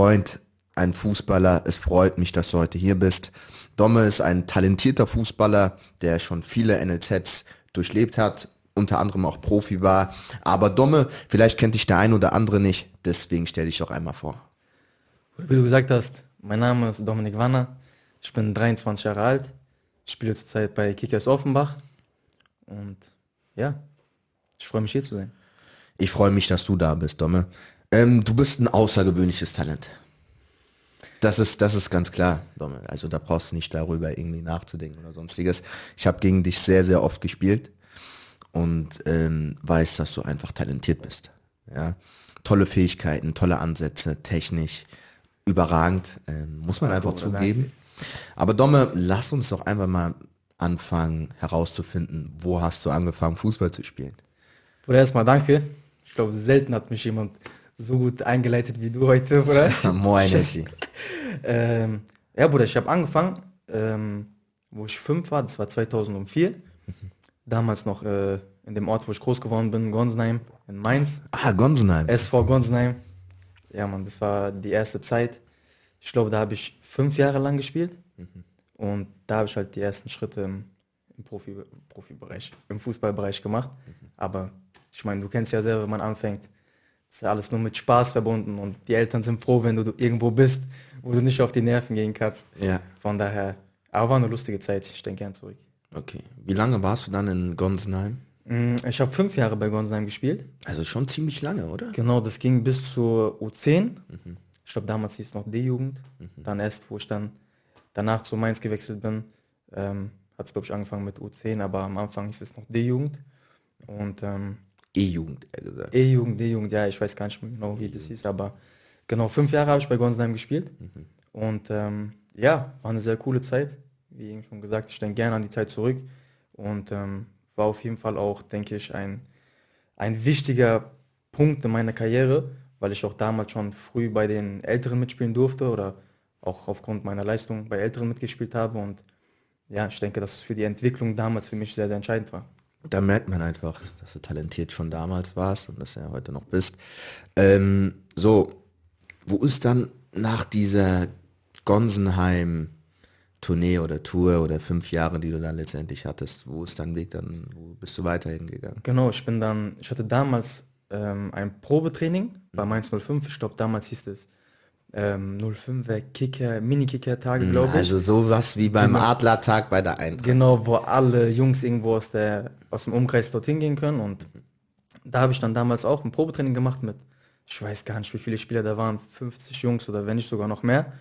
Freund, ein Fußballer. Es freut mich, dass du heute hier bist. Domme ist ein talentierter Fußballer, der schon viele NLZs durchlebt hat, unter anderem auch Profi war. Aber Domme, vielleicht kennt dich der ein oder andere nicht, deswegen stell dich doch einmal vor. Wie du gesagt hast, mein Name ist Dominik Wanner, ich bin 23 Jahre alt, ich spiele zurzeit bei Kickers Offenbach und ja, ich freue mich hier zu sein. Ich freue mich, dass du da bist, Domme. Ähm, du bist ein außergewöhnliches Talent. Das ist, das ist ganz klar, Domme. Also da brauchst du nicht darüber irgendwie nachzudenken oder sonstiges. Ich habe gegen dich sehr, sehr oft gespielt und ähm, weiß, dass du einfach talentiert bist. Ja, tolle Fähigkeiten, tolle Ansätze, technisch, überragend, ähm, muss man einfach zugeben. Aber Domme, lass uns doch einfach mal anfangen herauszufinden, wo hast du angefangen, Fußball zu spielen? Bruder, erstmal danke. Ich glaube, selten hat mich jemand so gut eingeleitet wie du heute, Bruder. Moin, Echi. ähm, ja, Bruder, ich habe angefangen, ähm, wo ich fünf war, das war 2004. Damals noch äh, in dem Ort, wo ich groß geworden bin, Gonsenheim, in Mainz. Ah, Gonsenheim. SV Gonsenheim. Ja, Mann, das war die erste Zeit. Ich glaube, da habe ich fünf Jahre lang gespielt. Und da habe ich halt die ersten Schritte im, im Profi, Profibereich, im Fußballbereich gemacht. Aber ich meine, du kennst ja selber, wenn man anfängt, ist ja alles nur mit Spaß verbunden und die Eltern sind froh, wenn du irgendwo bist, wo du nicht auf die Nerven gehen kannst. Ja. Von daher, aber war eine lustige Zeit, ich denke gern zurück. Okay. Wie lange warst du dann in Gonsenheim? Mm, Ich habe fünf Jahre bei Gonsenheim gespielt. Also schon ziemlich lange, oder? Genau, das ging bis zur U10. Ich glaube, damals hieß es noch D-Jugend. Dann erst, wo ich dann danach zu Mainz gewechselt bin, ähm, hat es, glaube ich, angefangen mit U10, aber am Anfang hieß es noch D-Jugend. Und ähm, E-Jugend, eher gesagt. E-Jugend, D-Jugend, ja, ich weiß gar nicht mehr genau, wie das hieß, aber genau, fünf Jahre habe ich bei Gonsenheim gespielt. Und ähm, ja, war eine sehr coole Zeit. Wie eben schon gesagt, ich denke gerne an die Zeit zurück. Und ähm, war auf jeden Fall auch, denke ich, ein, ein wichtiger Punkt in meiner Karriere, weil ich auch damals schon früh bei den Älteren mitspielen durfte oder auch aufgrund meiner Leistung bei Älteren mitgespielt habe. Und ja, ich denke, dass es für die Entwicklung damals für mich sehr, sehr entscheidend war. Da merkt man einfach, dass du talentiert schon damals warst und dass du ja heute noch bist. Ähm, so, wo ist dann nach dieser Gonsenheim-Tournee oder Tour oder fünf Jahre, die du dann letztendlich hattest, wo ist dein Weg dann, wo bist du weiterhin gegangen? Genau, ich bin dann, ich hatte damals ähm, ein Probetraining bei Mainz 05. Ich glaube, damals hieß es ähm, 05er Kicker, Mini-Kicker-Tage, glaube ich. Also sowas wie beim Genau. Adlertag bei der Eintracht. Genau, wo alle Jungs irgendwo aus, der, aus dem Umkreis dorthin gehen können. Und da habe ich dann damals auch ein Probetraining gemacht mit, ich weiß gar nicht, wie viele Spieler da waren, 50 Jungs oder wenn nicht sogar noch mehr.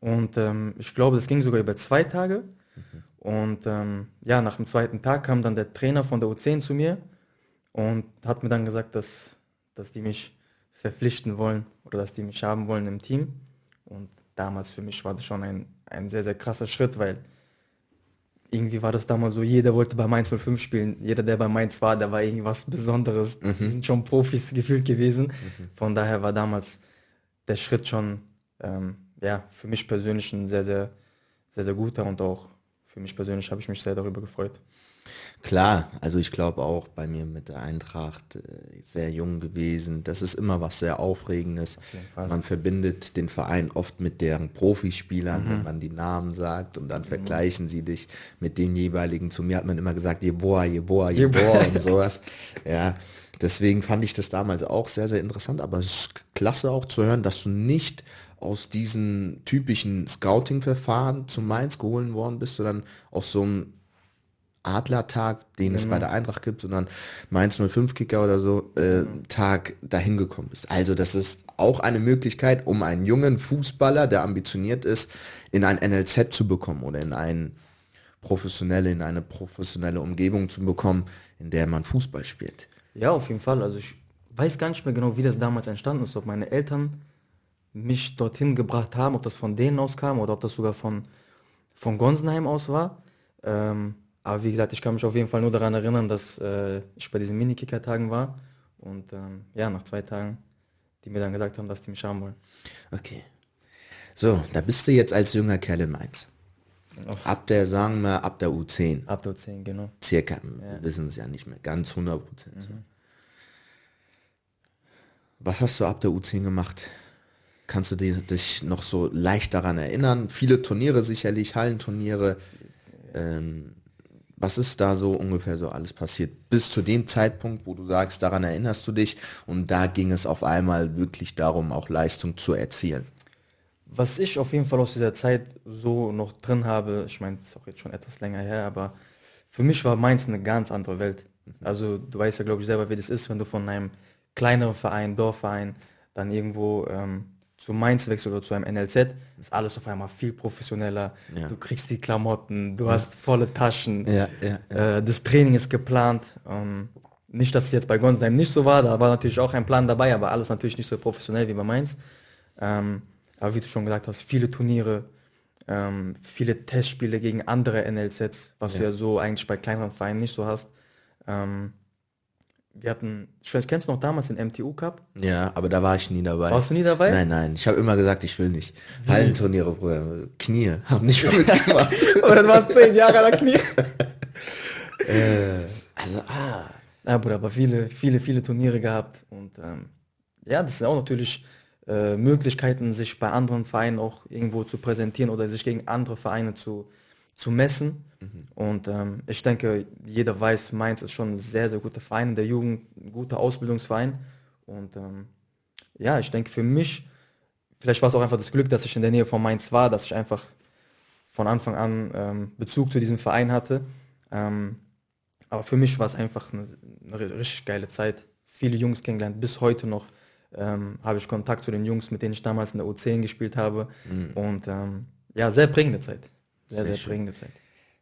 Und ähm, ich glaube, das ging sogar über zwei Tage. Und ähm, ja, nach dem zweiten Tag kam dann der Trainer von der U10 zu mir und hat mir dann gesagt, dass, dass die mich verpflichten wollen oder dass die mich haben wollen im Team. Und damals für mich war das schon ein, ein sehr, sehr krasser Schritt, weil irgendwie war das damals so, jeder wollte bei Mainz 05 spielen. Jeder, der bei Mainz war, der war irgendwas Besonderes. Die sind schon Profis gefühlt gewesen. Von daher war damals der Schritt schon ähm, ja, für mich persönlich ein sehr, sehr, sehr, sehr guter und auch für mich persönlich habe ich mich sehr darüber gefreut. Klar, also ich glaube auch bei mir mit der Eintracht äh, sehr jung gewesen. Das ist immer was sehr Aufregendes. Man verbindet den Verein oft mit deren Profispielern, wenn man die Namen sagt und dann vergleichen sie dich mit den jeweiligen. Zu mir hat man immer gesagt, Jeboa, Jeboa, Jeboa und sowas. Ja, deswegen fand ich das damals auch sehr, sehr interessant. Aber es ist klasse auch zu hören, dass du nicht aus diesen typischen Scouting-Verfahren zu Mainz geholt worden bist, sondern aus so einem Adlertag, den es bei der Eintracht gibt, sondern Mainz 05 Kicker oder so, äh, Tag dahin gekommen bist. Also das ist auch eine Möglichkeit, um einen jungen Fußballer, der ambitioniert ist, in ein NLZ zu bekommen oder in ein professionelle, in eine professionelle Umgebung zu bekommen, in der man Fußball spielt. Ja, auf jeden Fall. Also ich weiß gar nicht mehr genau, wie das damals entstanden ist, ob meine Eltern mich dorthin gebracht haben, ob das von denen aus kam oder ob das sogar von, von Gonsenheim aus war. Ähm, aber wie gesagt, ich kann mich auf jeden Fall nur daran erinnern, dass äh, ich bei diesen Mini-Kicker-Tagen war und ähm, ja, nach zwei Tagen, die mir dann gesagt haben, dass die mich haben wollen. Okay. So, da bist du jetzt als junger Kerl in Mainz. Ab der, sagen wir, ab der U10. Ab der 10, genau. Circa, wir wissen es ja nicht mehr, ganz 100 Prozent. So. Was hast du ab der U10 gemacht? Kannst du dich noch so leicht daran erinnern? Viele Turniere sicherlich, Hallenturniere. Ähm, was ist da so ungefähr so alles passiert? Bis zu dem Zeitpunkt, wo du sagst, daran erinnerst du dich und da ging es auf einmal wirklich darum, auch Leistung zu erzielen. Was ich auf jeden Fall aus dieser Zeit so noch drin habe, ich meine, es ist auch jetzt schon etwas länger her, aber für mich war Mainz eine ganz andere Welt. Mhm. Also du weißt ja, glaube ich, selber, wie das ist, wenn du von einem kleineren Verein, Dorfverein, dann irgendwo ähm, zu Mainz wechselst oder zu einem NLZ, ist alles auf einmal viel professioneller. Ja. Du kriegst die Klamotten, du ja. hast volle Taschen. Ja, äh, das Training ist geplant. Ähm, nicht, dass es jetzt bei Gonsheim nicht so war, da war natürlich auch ein Plan dabei, aber alles natürlich nicht so professionell wie bei Mainz. Ähm, aber wie du schon gesagt hast, viele Turniere, ähm, viele Testspiele gegen andere NLZs, was du ja so eigentlich bei kleineren Vereinen nicht so hast. Ähm, wir hatten, ich weiß, kennst du noch damals den MTU Cup? Ja, aber da war ich nie dabei. Warst du nie dabei? Nein, nein. Ich habe immer gesagt, ich will nicht. Wie? Hallenturniere, Bruder. Knie. Hab nicht mehr mitgemacht. aber dann warst du zehn Jahre an der Knie. äh, also, ah. Ja, Bruder, aber viele, viele, viele Turniere gehabt. Und ähm, ja, das sind auch natürlich äh, Möglichkeiten, sich bei anderen Vereinen auch irgendwo zu präsentieren oder sich gegen andere Vereine zu, zu messen. Mhm. Und ähm, ich denke, jeder weiß, Mainz ist schon ein sehr, sehr guter Verein in der Jugend, ein guter Ausbildungsverein. Und ähm, ja, ich denke für mich, vielleicht war es auch einfach das Glück, dass ich in der Nähe von Mainz war, dass ich einfach von Anfang an ähm, Bezug zu diesem Verein hatte. Ähm, aber für mich war es einfach eine, eine, richtig geile Zeit. Viele Jungs kennengelernt, bis heute noch ähm, habe ich Kontakt zu den Jungs, mit denen ich damals in der U10 gespielt habe. Mhm. Und ähm, ja, sehr prägende Zeit. Sehr, sehr, sehr prägende Zeit.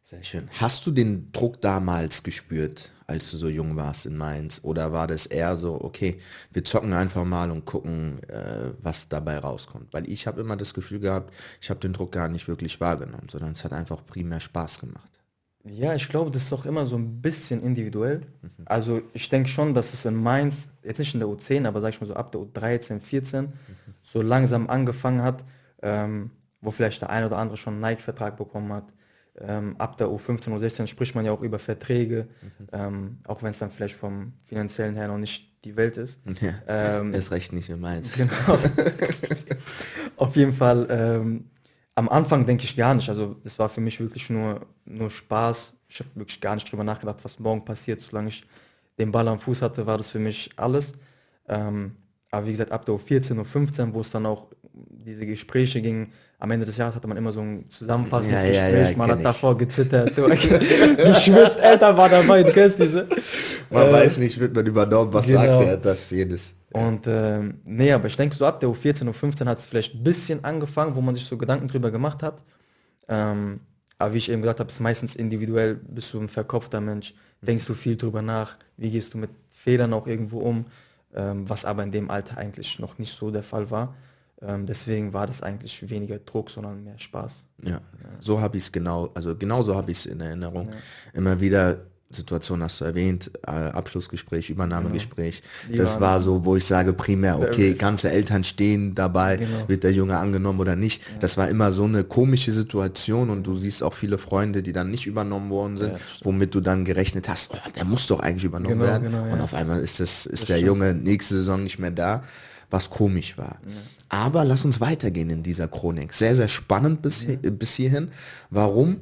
Sehr schön. Hast du den Druck damals gespürt, als du so jung warst in Mainz? Oder war das eher so, okay, wir zocken einfach mal und gucken, äh, was dabei rauskommt? Weil ich habe immer das Gefühl gehabt, ich habe den Druck gar nicht wirklich wahrgenommen, sondern es hat einfach primär Spaß gemacht. Ja, ich glaube, das ist auch immer so ein bisschen individuell. Mhm. Also ich denke schon, dass es in Mainz, jetzt nicht in der U10, aber sag ich mal so ab der U13, 14, mhm. so langsam angefangen hat, ähm, wo vielleicht der eine oder andere schon einen Nike-Vertrag bekommen hat. Ähm, ab der U15, U16 spricht man ja auch über Verträge, mhm. ähm, auch wenn es dann vielleicht vom finanziellen her noch nicht die Welt ist. Ja, ähm, ist recht nicht in Mainz. Genau. Auf jeden Fall, ähm, am Anfang denke ich gar nicht. Also das war für mich wirklich nur, nur Spaß. Ich habe wirklich gar nicht drüber nachgedacht, was morgen passiert. Solange ich den Ball am Fuß hatte, war das für mich alles. Ähm, aber wie gesagt, ab der U14, U15, wo es dann auch diese Gespräche ging, am Ende des Jahres hatte man immer so ein zusammenfassendes ja, Gespräch, ja, man hat ich. davor gezittert, geschwitzt, Eltern war dabei, du kennst diese. Man äh, weiß nicht, wird man übernommen, was genau. sagt er, das jedes. Und ähm, nee, aber ich denke so ab der U14, U15 hat es vielleicht ein bisschen angefangen, wo man sich so Gedanken drüber gemacht hat. Ähm, aber wie ich eben gesagt habe, ist meistens individuell, bist du ein verkopfter Mensch, denkst du viel drüber nach, wie gehst du mit Fehlern auch irgendwo um, ähm, was aber in dem Alter eigentlich noch nicht so der Fall war. Ähm, deswegen war das eigentlich weniger Druck, sondern mehr Spaß. Ja, ja. so habe ich es genau, also genau so habe ich es in Erinnerung. Ja. Immer wieder Situation hast du erwähnt, äh, Abschlussgespräch, Übernahmegespräch. Genau. Das war so, wo ich sage primär, okay, ganze Eltern stehen dabei, genau. wird der Junge angenommen oder nicht. Ja. Das war immer so eine komische Situation und du siehst auch viele Freunde, die dann nicht übernommen worden sind, ja, womit du dann gerechnet hast, oh, der muss doch eigentlich übernommen genau, werden. Genau, und auf einmal ist das, ist das der stimmt. Junge nächste Saison nicht mehr da was komisch war. Ja. Aber lass uns weitergehen in dieser Chronik. Sehr, sehr spannend bis, ja. bis hierhin. Warum?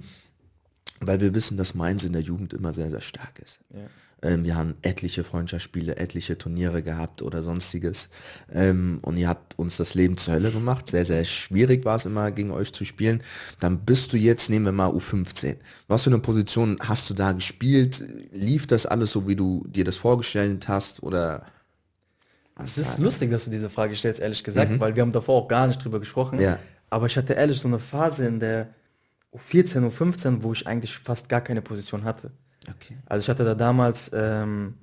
Weil wir wissen, dass Mainz in der Jugend immer sehr, sehr stark ist. Ja. Ähm, wir haben etliche Freundschaftsspiele, etliche Turniere gehabt oder sonstiges. Ähm, und ihr habt uns das Leben zur Hölle gemacht. Sehr, sehr schwierig war es immer, gegen euch zu spielen. Dann bist du jetzt, nehmen wir mal U15. Was für eine Position hast du da gespielt? Lief das alles so, wie du dir das vorgestellt hast? Oder es ist lustig, dass du diese Frage stellst, ehrlich gesagt, mhm. weil wir haben davor auch gar nicht drüber gesprochen. Ja. Aber ich hatte ehrlich so eine Phase in der U14, U15, wo ich eigentlich fast gar keine Position hatte. Okay. Also ich hatte da damals ähm,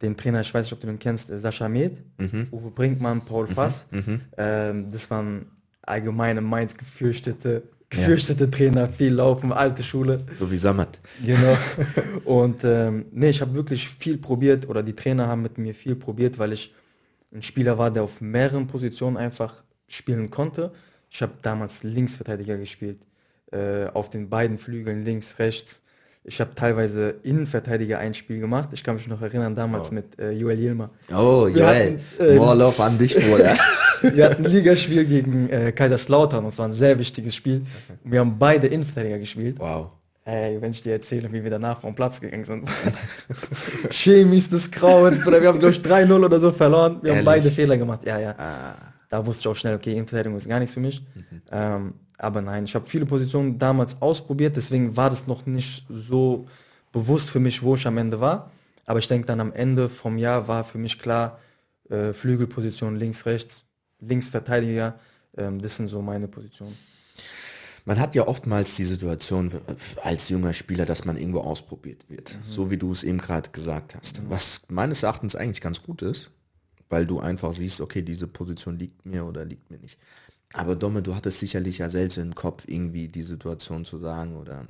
den Trainer, ich weiß nicht, ob du den kennst, äh, Sascha Med, mhm. Uwe Brinkmann, Paul mhm. Fass. Mhm. Ähm, das waren allgemeine Mainz gefürchtete, gefürchtete ja. Trainer, viel laufen, alte Schule. So wie Sammet. Genau. Und ähm, nee, ich habe wirklich viel probiert oder die Trainer haben mit mir viel probiert, weil ich ein Spieler war, der auf mehreren Positionen einfach spielen konnte. Ich habe damals Linksverteidiger gespielt, äh, auf den beiden Flügeln, links, rechts. Ich habe teilweise Innenverteidiger ein Spiel gemacht. Ich kann mich noch erinnern, damals oh. mit äh, Joel Yilma. Oh, Joel. Hatten, äh, More love an dich, Bruder. wir hatten ein Ligaspiel gegen äh, Kaiserslautern und es war ein sehr wichtiges Spiel. Und wir haben beide Innenverteidiger gespielt. Wow. Ey, wenn ich dir erzähle, wie wir danach vom Platz gegangen sind. Chemis des Grauens, Bruder. Wir haben, glaube ich, 3-0 oder so verloren. Wir haben Ehrlich? beide Fehler gemacht. Ja, ja. Ah. Da wusste ich auch schnell, okay, Innenverteidigung ist gar nichts für mich. Ähm, aber nein, ich habe viele Positionen damals ausprobiert, deswegen war das noch nicht so bewusst für mich, wo ich am Ende war. Aber ich denke dann am Ende vom Jahr war für mich klar, äh, Flügelposition links, rechts, Linksverteidiger, ähm, das sind so meine Positionen. Man hat ja oftmals die Situation äh, als junger Spieler, dass man irgendwo ausprobiert wird. So wie du es eben gerade gesagt hast. Was meines Erachtens eigentlich ganz gut ist, weil du einfach siehst, okay, diese Position liegt mir oder liegt mir nicht. Aber Domme, du hattest sicherlich ja selbst im Kopf irgendwie die Situation zu sagen oder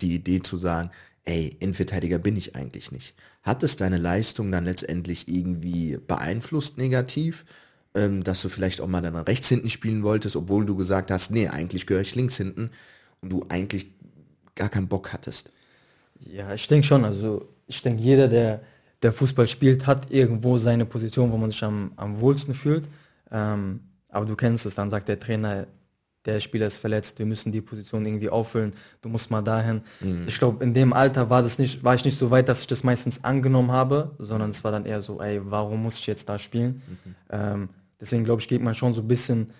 die Idee zu sagen, ey, Innenverteidiger bin ich eigentlich nicht. Hat es deine Leistung dann letztendlich irgendwie beeinflusst negativ, ähm, dass du vielleicht auch mal dann rechts hinten spielen wolltest, obwohl du gesagt hast, nee, eigentlich gehöre ich links hinten und du eigentlich gar keinen Bock hattest? Ja, ich denke schon. Also ich denke, jeder, der, der Fußball spielt, hat irgendwo seine Position, wo man sich am, am wohlsten fühlt. Ähm, aber du kennst es, dann sagt der Trainer, der Spieler ist verletzt, wir müssen die Position irgendwie auffüllen, du musst mal dahin. Ich glaube, in dem Alter war, das nicht, war ich nicht so weit, dass ich das meistens angenommen habe, sondern es war dann eher so, ey, warum muss ich jetzt da spielen? Ähm, deswegen glaube ich, geht man schon so ein bisschen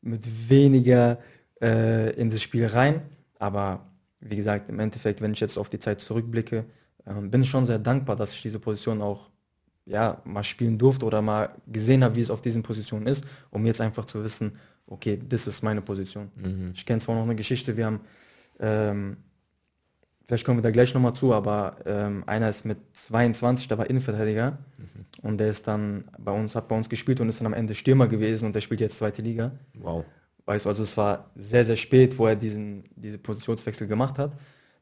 mit weniger äh, in das Spiel rein. Aber wie gesagt, im Endeffekt, wenn ich jetzt auf die Zeit zurückblicke, ähm, bin ich schon sehr dankbar, dass ich diese Position auch ja, mal spielen durfte oder mal gesehen habe, wie es auf diesen Positionen ist, um jetzt einfach zu wissen, okay, das ist meine Position. Ich kenne zwar noch eine Geschichte, wir haben, ähm, vielleicht kommen wir da gleich nochmal zu, aber ähm, einer ist mit 22, der war Innenverteidiger und der ist dann bei uns, hat bei uns gespielt und ist dann am Ende Stürmer gewesen und der spielt jetzt zweite Liga. Wow. Weißt du, also es war sehr, sehr spät, wo er diesen, diese Positionswechsel gemacht hat.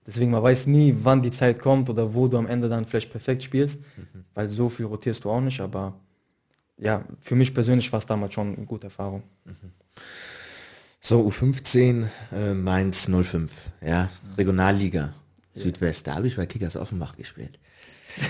Deswegen, man weiß nie, wann die Zeit kommt oder wo du am Ende dann vielleicht perfekt spielst, weil so viel rotierst du auch nicht, aber ja, für mich persönlich war es damals schon eine gute Erfahrung. So, U15, äh, Mainz 05, ja, Regionalliga, Südwest, da habe ich bei Kickers Offenbach gespielt.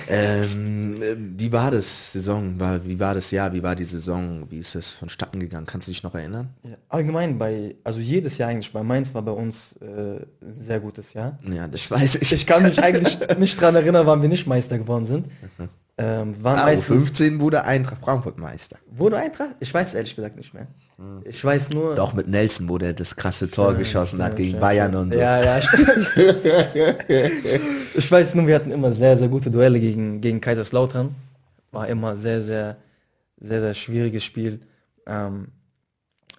ähm, äh, wie war das Saison? War, wie war das Jahr? Wie war die Saison? Wie ist es vonstatten gegangen? Kannst du dich noch erinnern? Ja, allgemein bei, also jedes Jahr eigentlich, bei Mainz war bei uns äh, ein sehr gutes Jahr. Ja, das weiß ich. Ich kann mich eigentlich nicht dran erinnern, wann wir nicht Meister geworden sind. Ähm, waren Ah, meistens, U15 wurde Eintracht Frankfurt Meister. wurde Eintracht? Ich weiß ehrlich gesagt nicht mehr. Ich weiß nur. Doch mit Nelson, wo der das krasse Tor Stimmt, geschossen hat stimmt, gegen stimmt, Bayern und so. Ja, ja, stimmt. ich weiß nur, wir hatten immer sehr, sehr gute Duelle gegen, gegen Kaiserslautern. War immer sehr, sehr, sehr, sehr schwieriges Spiel. Ähm,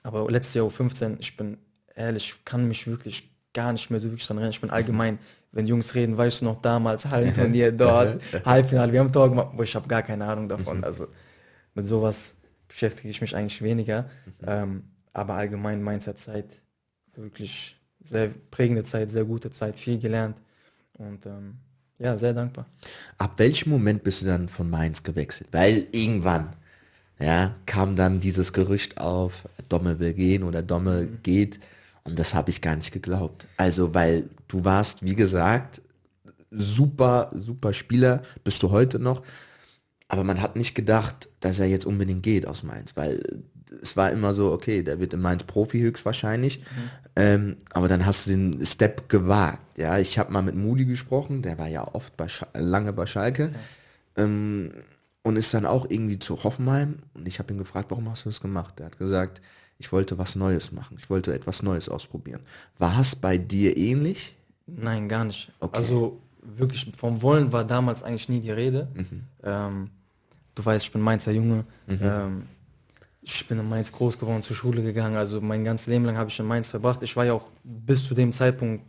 aber letztes Jahr U15, ich bin ehrlich, ich kann mich wirklich gar nicht mehr so wirklich dran erinnern. Ich bin allgemein, wenn Jungs reden, weißt du noch damals, Hallenturnier dort, Halbfinale, wir haben Tor gemacht, aber ich habe gar keine Ahnung davon. Also mit sowas beschäftige ich mich eigentlich weniger. Ähm, aber allgemein Mainzer Zeit, wirklich sehr prägende Zeit, sehr gute Zeit, viel gelernt und ähm, ja, sehr dankbar. Ab welchem Moment bist du dann von Mainz gewechselt? Weil irgendwann, ja, kam dann dieses Gerücht auf, Domme will gehen oder Domme geht. Und das habe ich gar nicht geglaubt. Also, weil du warst, wie gesagt, super, super Spieler, bist du heute noch. Aber man hat nicht gedacht, dass er jetzt unbedingt geht aus Mainz, weil es war immer so, okay, der wird in Mainz Profi höchstwahrscheinlich. Ähm, aber dann hast du den Step gewagt. Ja, ich habe mal mit Moody gesprochen, der war ja oft bei Sch lange bei Schalke. Ähm, und ist dann auch irgendwie zu Hoffenheim. Und ich habe ihn gefragt, warum hast du das gemacht? Er hat gesagt, ich wollte was Neues machen. Ich wollte etwas Neues ausprobieren. War es bei dir ähnlich? Nein, gar nicht. Okay. Also wirklich vom Wollen war damals eigentlich nie die Rede. Mhm. Ähm, du weißt, ich bin Mainzer Junge. Ähm, ich bin in Mainz groß geworden, zur Schule gegangen. Also mein ganzes Leben lang habe ich in Mainz verbracht. Ich war ja auch bis zu dem Zeitpunkt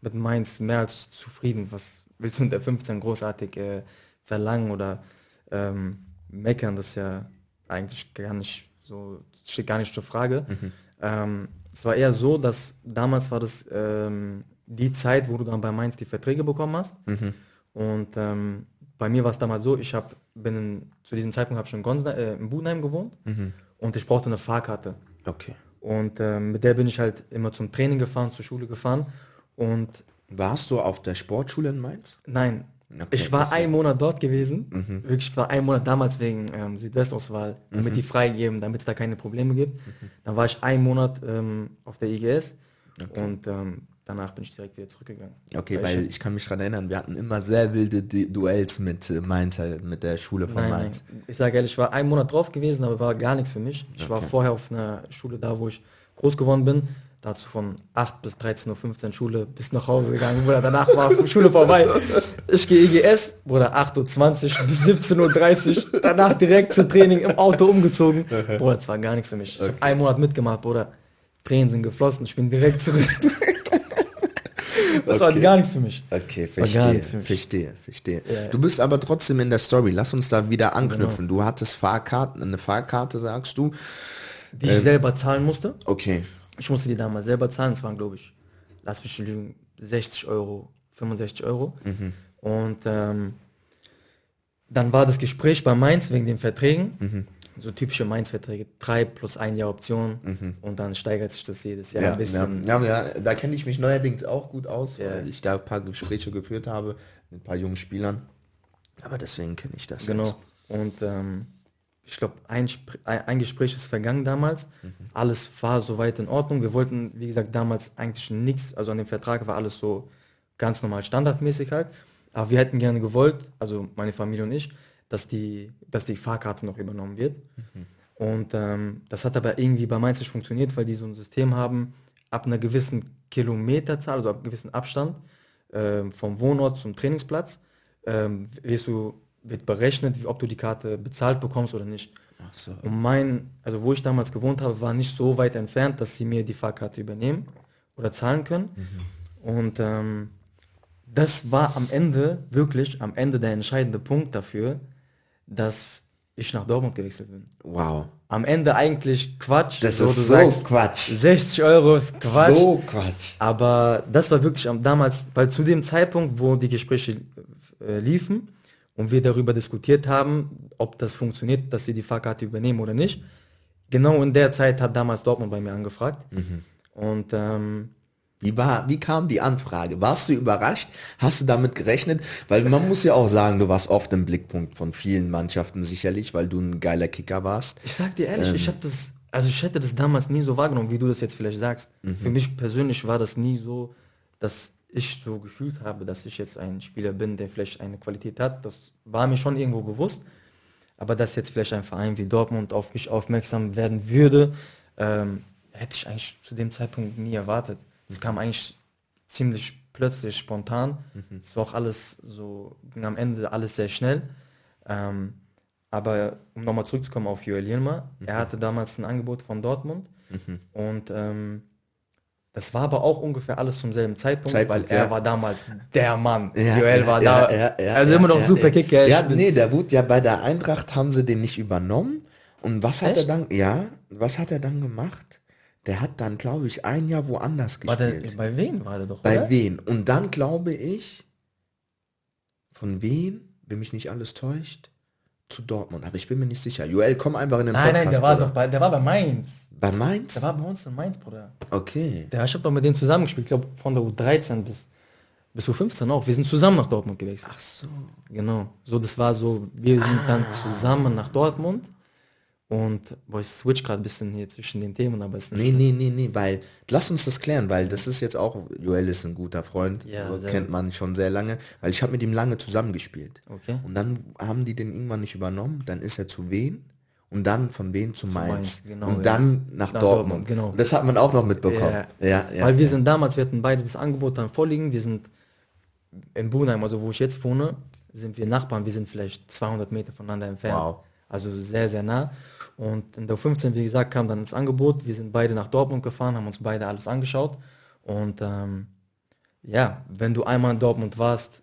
mit Mainz mehr als zufrieden. Was willst du in der 15 großartig äh, verlangen oder ähm, meckern? Das ist ja eigentlich gar nicht so, steht gar nicht zur Frage. Ähm, es war eher so, dass damals war das ähm, die Zeit, wo du dann bei Mainz die Verträge bekommen hast. Und ähm, bei mir war es damals so, ich hab, bin in, zu diesem Zeitpunkt habe ich in, äh, in Budenheim gewohnt und ich brauchte eine Fahrkarte. Okay. Und ähm, mit der bin ich halt immer zum Training gefahren, zur Schule gefahren. Und Warst du auf der Sportschule in Mainz? nein, Okay, ich war einen Monat dort gewesen. Mhm. Wirklich, ich war einen Monat damals wegen ähm, Südwestauswahl, damit mhm. die freigeben, damit es da keine Probleme gibt. Mhm. Dann war ich einen Monat ähm, auf der IGS okay. und ähm, danach bin ich direkt wieder zurückgegangen. Okay, weil, weil ich, kann mich daran erinnern, wir hatten immer sehr wilde Duells mit äh, Mainz, halt, mit der Schule von nein, Mainz. Nein. Ich sage ehrlich, ich war einen Monat drauf gewesen, aber war gar nichts für mich. Ich okay. war vorher auf einer Schule da, wo ich groß geworden bin dazu von 8 bis 13.15 Uhr Schule bis nach Hause gegangen, Bruder, danach war Schule vorbei. Ich gehe EGS, Bruder, 8.20 Uhr bis 17.30 Uhr, danach direkt zum Training im Auto umgezogen. Bruder, das war gar nichts für mich. Ich okay. habe einen Monat mitgemacht, Bruder. Tränen sind geflossen, ich bin direkt zurück. Das okay. war gar nichts für mich. Okay, verstehe, verstehe, verstehe. Ja, Du bist aber trotzdem in der Story. Lass uns da wieder anknüpfen. Genau. Du hattest Fahrkarten, eine Fahrkarte, sagst du. Die ich äh, selber zahlen musste. Okay. Ich musste die damals selber zahlen, es waren, glaube ich, lass mich lügen, 60 Euro, 65 Euro. Mhm. Und ähm, dann war das Gespräch bei Mainz wegen den Verträgen. Mhm. So typische Mainz-Verträge, drei plus ein Jahr Option mhm. und dann steigert sich das jedes Jahr ja, ein bisschen. Ja, ja, da kenne ich mich neuerdings auch gut aus, ja. weil ich da ein paar Gespräche geführt habe mit ein paar jungen Spielern. Aber deswegen kenne ich das. Genau. Jetzt. Und ähm, ich glaube, ein, ein Gespräch ist vergangen damals. Mhm. Alles war soweit in Ordnung. Wir wollten, wie gesagt, damals eigentlich nichts, also an dem Vertrag war alles so ganz normal standardmäßig halt. Aber wir hätten gerne gewollt, also meine Familie und ich, dass die, dass die Fahrkarte noch übernommen wird. Mhm. Und ähm, das hat aber irgendwie bei Mainz nicht funktioniert, weil die so ein System haben, ab einer gewissen Kilometerzahl, also ab einem gewissen Abstand äh, vom Wohnort zum Trainingsplatz, äh, wirst du wird berechnet, wie, ob du die Karte bezahlt bekommst oder nicht. So. Und mein, also wo ich damals gewohnt habe, war nicht so weit entfernt, dass sie mir die Fahrkarte übernehmen oder zahlen können. Mhm. Und ähm, das war am Ende, wirklich am Ende der entscheidende Punkt dafür, dass ich nach Dortmund gewechselt bin. Wow. Am Ende eigentlich Quatsch. Das so, ist so sagst, Quatsch. 60 Euro ist Quatsch. So Quatsch. Aber das war wirklich damals, weil zu dem Zeitpunkt, wo die Gespräche äh, liefen, und wir darüber diskutiert haben, ob das funktioniert, dass sie die Fahrkarte übernehmen oder nicht. Genau in der Zeit hat damals Dortmund bei mir angefragt. Mhm. Und ähm, wie, war, wie kam die Anfrage? Warst du überrascht? Hast du damit gerechnet? Weil man muss ja auch sagen, du warst oft im Blickpunkt von vielen Mannschaften sicherlich, weil du ein geiler Kicker warst. Ich sag dir ehrlich, ähm, ich habe das, also ich hätte das damals nie so wahrgenommen, wie du das jetzt vielleicht sagst. Mhm. Für mich persönlich war das nie so, dass ich so gefühlt habe, dass ich jetzt ein Spieler bin, der vielleicht eine Qualität hat, das war mir schon irgendwo bewusst. Aber dass jetzt vielleicht ein Verein wie Dortmund auf mich aufmerksam werden würde, ähm, hätte ich eigentlich zu dem Zeitpunkt nie erwartet. Das kam eigentlich ziemlich plötzlich, spontan. Mhm. Es war auch alles so, ging am Ende alles sehr schnell. Ähm, aber um nochmal zurückzukommen auf Joel Yilmaz, mhm. er hatte damals ein Angebot von Dortmund mhm. und ähm, das war aber auch ungefähr alles zum selben Zeitpunkt, Zeitpunkt weil er war damals der Mann. Ja, Joel war ja, da. Ja, also immer noch super Kicker. Ja, nee, der wurde ja bei der Eintracht haben sie den nicht übernommen. Und was hat Echt? er dann, ja, was hat er dann gemacht? Der hat dann, glaube ich, ein Jahr woanders gespielt. Der, bei wen war der doch? Bei oder? wen? Und dann glaube ich, von wem, wenn mich nicht alles täuscht, zu Dortmund. Aber ich bin mir nicht sicher. Joel, komm einfach in den Nein, Podcast, nein, der war doch bei, der war bei Mainz. Bei Mainz? Der war bei uns in Mainz, Bruder. Okay. Der, ich habe doch mit dem zusammengespielt, ich glaube von der U13 bis, bis U15 auch. Wir sind zusammen nach Dortmund gewechselt. Ach so. Genau. So, das war so, wir sind ah. dann zusammen nach Dortmund. Und boah, ich switch gerade ein bisschen hier zwischen den Themen, aber es ist nicht. Nee, nee, nee, nee, weil lass uns das klären, weil das ist jetzt auch, Joel ist ein guter Freund, ja, kennt man schon sehr lange, weil ich habe mit ihm lange zusammengespielt. Okay. Und dann haben die den irgendwann nicht übernommen, dann ist er zu wen? und dann von Wien zu, zu Mainz, Mainz genau, und ja. dann nach, nach Dortmund. Dortmund. Genau. Das hat man auch noch mitbekommen. Ja, ja, ja Weil wir sind damals, wir hatten beide das Angebot dann vorliegen. Wir sind in Bunheim, also wo ich jetzt wohne, sind wir Nachbarn. Wir sind vielleicht 200 Meter voneinander entfernt. Wow. Also sehr, sehr nah. Und in der 15, wie gesagt, kam dann das Angebot. Wir sind beide nach Dortmund gefahren, haben uns beide alles angeschaut. Und ähm, ja, wenn du einmal in Dortmund warst,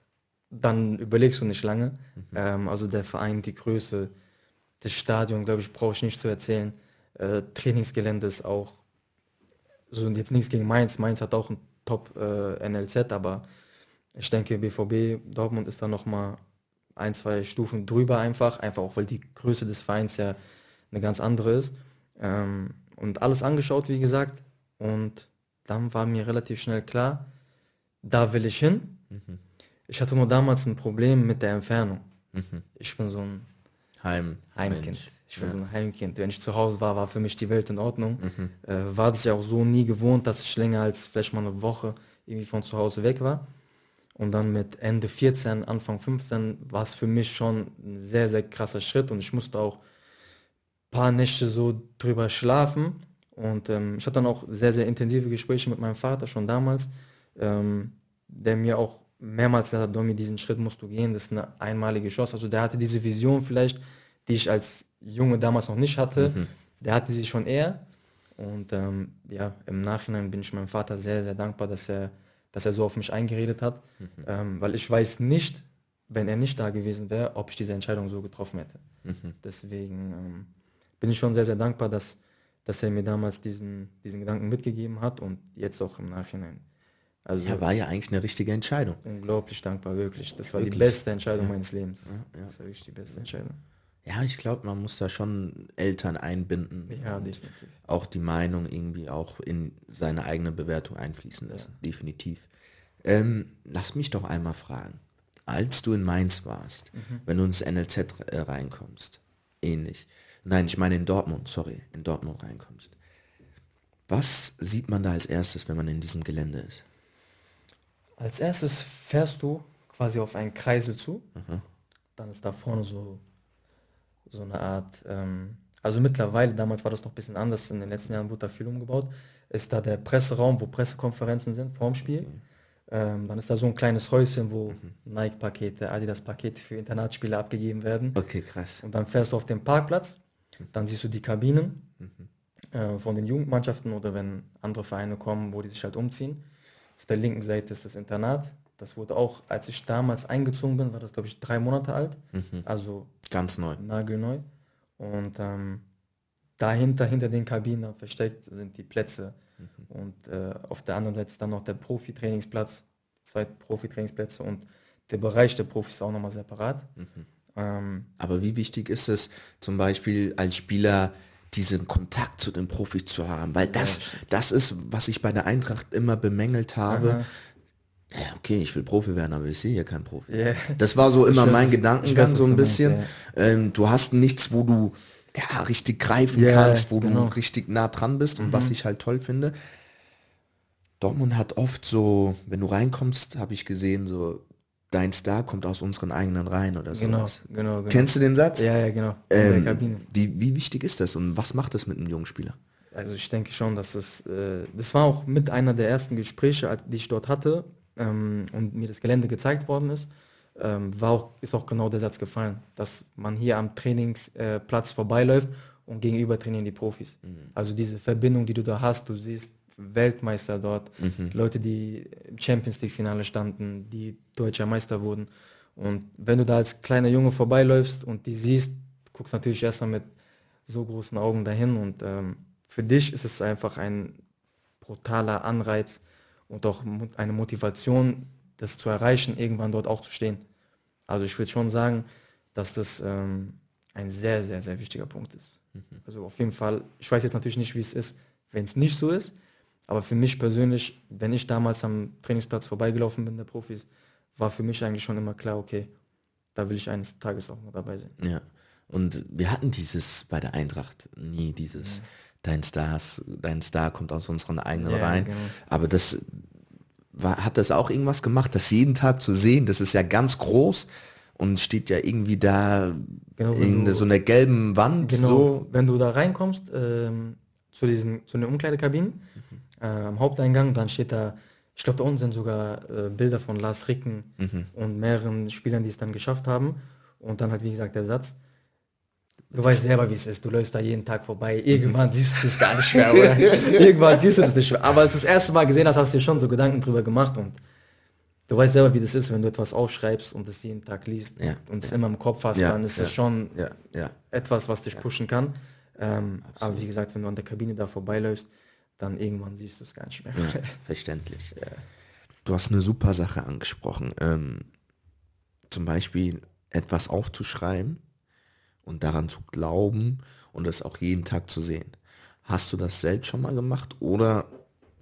dann überlegst du nicht lange. Mhm. Ähm, also der Verein, die Größe, das Stadion, glaube ich, brauche ich nicht zu erzählen. Äh, Trainingsgelände ist auch, so jetzt nichts gegen Mainz. Mainz hat auch ein Top äh, NLZ, aber ich denke, BVB Dortmund ist da nochmal ein, zwei Stufen drüber einfach, einfach auch weil die Größe des Vereins ja eine ganz andere ist. Ähm, und alles angeschaut, wie gesagt. Und dann war mir relativ schnell klar, da will ich hin. Mhm. Ich hatte nur damals ein Problem mit der Entfernung. Ich bin so ein Heim. Heimkind. Mensch. Ich war so ein Heimkind. Wenn ich zu Hause war, war für mich die Welt in Ordnung. Äh, war das ja auch so nie gewohnt, dass ich länger als vielleicht mal eine Woche irgendwie von zu Hause weg war. Und dann mit Ende 14, Anfang 15 war es für mich schon ein sehr, sehr krasser Schritt und ich musste auch paar Nächte so drüber schlafen. Und ähm, ich hatte dann auch sehr, sehr intensive Gespräche mit meinem Vater schon damals, ähm, der mir auch mehrmals gesagt hat, Domi, diesen Schritt musst du gehen, das ist eine einmalige Chance. Also der hatte diese Vision vielleicht, die ich als Junge damals noch nicht hatte, der hatte sie schon eher. Und ähm, ja, im Nachhinein bin ich meinem Vater sehr, sehr dankbar, dass er, dass er so auf mich eingeredet hat, ähm, weil ich weiß nicht, wenn er nicht da gewesen wäre, ob ich diese Entscheidung so getroffen hätte. Deswegen ähm, bin ich schon sehr, sehr dankbar, dass, dass er mir damals diesen, diesen Gedanken mitgegeben hat und jetzt auch im Nachhinein. Also Ja, war ja eigentlich eine richtige Entscheidung. unglaublich dankbar, wirklich. Das war die Wirklich? beste Entscheidung meines Lebens. Ja, ja. Das war wirklich die beste Entscheidung. Ja, ich glaube, man muss da schon Eltern einbinden. Ja, definitiv. Auch die Meinung irgendwie auch in seine eigene Bewertung einfließen lassen. Definitiv. Ähm, lass mich doch einmal fragen. Als du in Mainz warst, Mhm. wenn du ins NLZ äh, reinkommst, ähnlich. Nein, ich meine in Dortmund, sorry, in Dortmund reinkommst. Was sieht man da als erstes, wenn man in diesem Gelände ist? Als erstes fährst du quasi auf einen Kreisel zu. Dann ist da vorne so, so eine Art, ähm, also mittlerweile, damals war das noch ein bisschen anders, in den letzten Jahren wurde da viel umgebaut, ist da der Presseraum, wo Pressekonferenzen sind vorm Spiel. Ähm, dann ist da so ein kleines Häuschen, wo Nike-Pakete, Adidas-Pakete für Internatsspiele abgegeben werden. Okay, krass. Und dann fährst du auf den Parkplatz, dann siehst du die Kabinen äh, von den Jugendmannschaften oder wenn andere Vereine kommen, wo die sich halt umziehen. Auf der linken Seite ist das Internat. Das wurde auch, als ich damals eingezogen bin, war das glaube ich drei Monate alt. Also Ganz neu. nagelneu. Und ähm, dahinter, hinter den Kabinen versteckt sind die Plätze. Und äh, auf der anderen Seite ist dann noch der Profi-Trainingsplatz, zwei Profi-Trainingsplätze und der Bereich der Profis auch nochmal separat. Ähm, Aber wie wichtig ist es zum Beispiel als Spieler diesen Kontakt zu den Profis zu haben? Weil das, das ist, was ich bei der Eintracht immer bemängelt habe. Aha. Ja, okay, ich will Profi werden, aber ich sehe hier keinen Profi. Ja. Das war so immer weiß, mein Gedankengang weiß, so ein du meinst, bisschen. Ähm, du hast nichts, wo du ja, richtig greifen Ja, kannst, wo genau. du richtig nah dran bist und was ich halt toll finde. Dortmund hat oft so, wenn du reinkommst, habe ich gesehen, so dein Star kommt aus unseren eigenen Reihen oder Genau, sowas. genau, genau. Kennst du den Satz? Ja, ja, genau. In der Ähm, Kabine. wie, wie wichtig ist das und was macht das mit einem jungen Spieler? Also ich denke schon, dass es, äh, das war auch mit einer der ersten Gespräche, die ich dort hatte ähm, und mir das Gelände gezeigt worden ist, ähm, war auch, ist auch genau der Satz gefallen, dass man hier am Trainingsplatz äh, vorbeiläuft und gegenüber trainieren die Profis. Also diese Verbindung, die du da hast, du siehst Weltmeister dort, Leute, die im Champions League Finale standen, die deutscher Meister wurden. Und wenn du da als kleiner Junge vorbeiläufst und die siehst, guckst natürlich erstmal mit so großen Augen dahin und ähm, für dich ist es einfach ein brutaler Anreiz und auch eine Motivation, das zu erreichen, irgendwann dort auch zu stehen. Also ich würde schon sagen, dass das ähm, ein sehr, sehr, sehr wichtiger Punkt ist. Also auf jeden Fall, ich weiß jetzt natürlich nicht, wie es ist, wenn es nicht so ist, aber für mich persönlich, wenn ich damals am Trainingsplatz vorbeigelaufen bin, der Profis, war für mich eigentlich schon immer klar, okay, da will ich eines Tages auch mal dabei sein. Ja. Und wir hatten dieses bei der Eintracht nie, dieses dein Stars, dein Star kommt aus unseren eigenen Ja, Reihen. genau. Aber das war, hat das auch irgendwas gemacht, das jeden Tag zu sehen, das ist ja ganz groß und steht ja irgendwie da Genau, in du- so einer gelben Wand. Genau, So. wenn du da reinkommst, ähm, zu diesen, zu den Umkleidekabinen, äh, am Haupteingang, dann steht da, ich glaube, da unten sind sogar äh, Bilder von Lars Ricken und mehreren Spielern, die es dann geschafft haben. Und dann halt, wie gesagt, der Satz. Du weißt selber, wie es ist. Du läufst da jeden Tag vorbei. Irgendwann siehst du das gar nicht mehr, oder? Irgendwann siehst du das nicht mehr. Aber als du das erste Mal gesehen hast, hast du dir schon so Gedanken drüber gemacht und du weißt selber, wie das ist, wenn du etwas aufschreibst und es jeden Tag liest Ja, und es immer im Kopf hast, Ja, dann ist ja. es schon Ja, ja. etwas, was dich pushen kann. Ähm, aber wie gesagt, wenn du an der Kabine da vorbeiläufst, dann irgendwann siehst du es gar nicht mehr. Ja, verständlich. Du hast eine super Sache angesprochen. Ähm, zum Beispiel etwas aufzuschreiben und daran zu glauben und das auch jeden Tag zu sehen. Hast du das selbst schon mal gemacht oder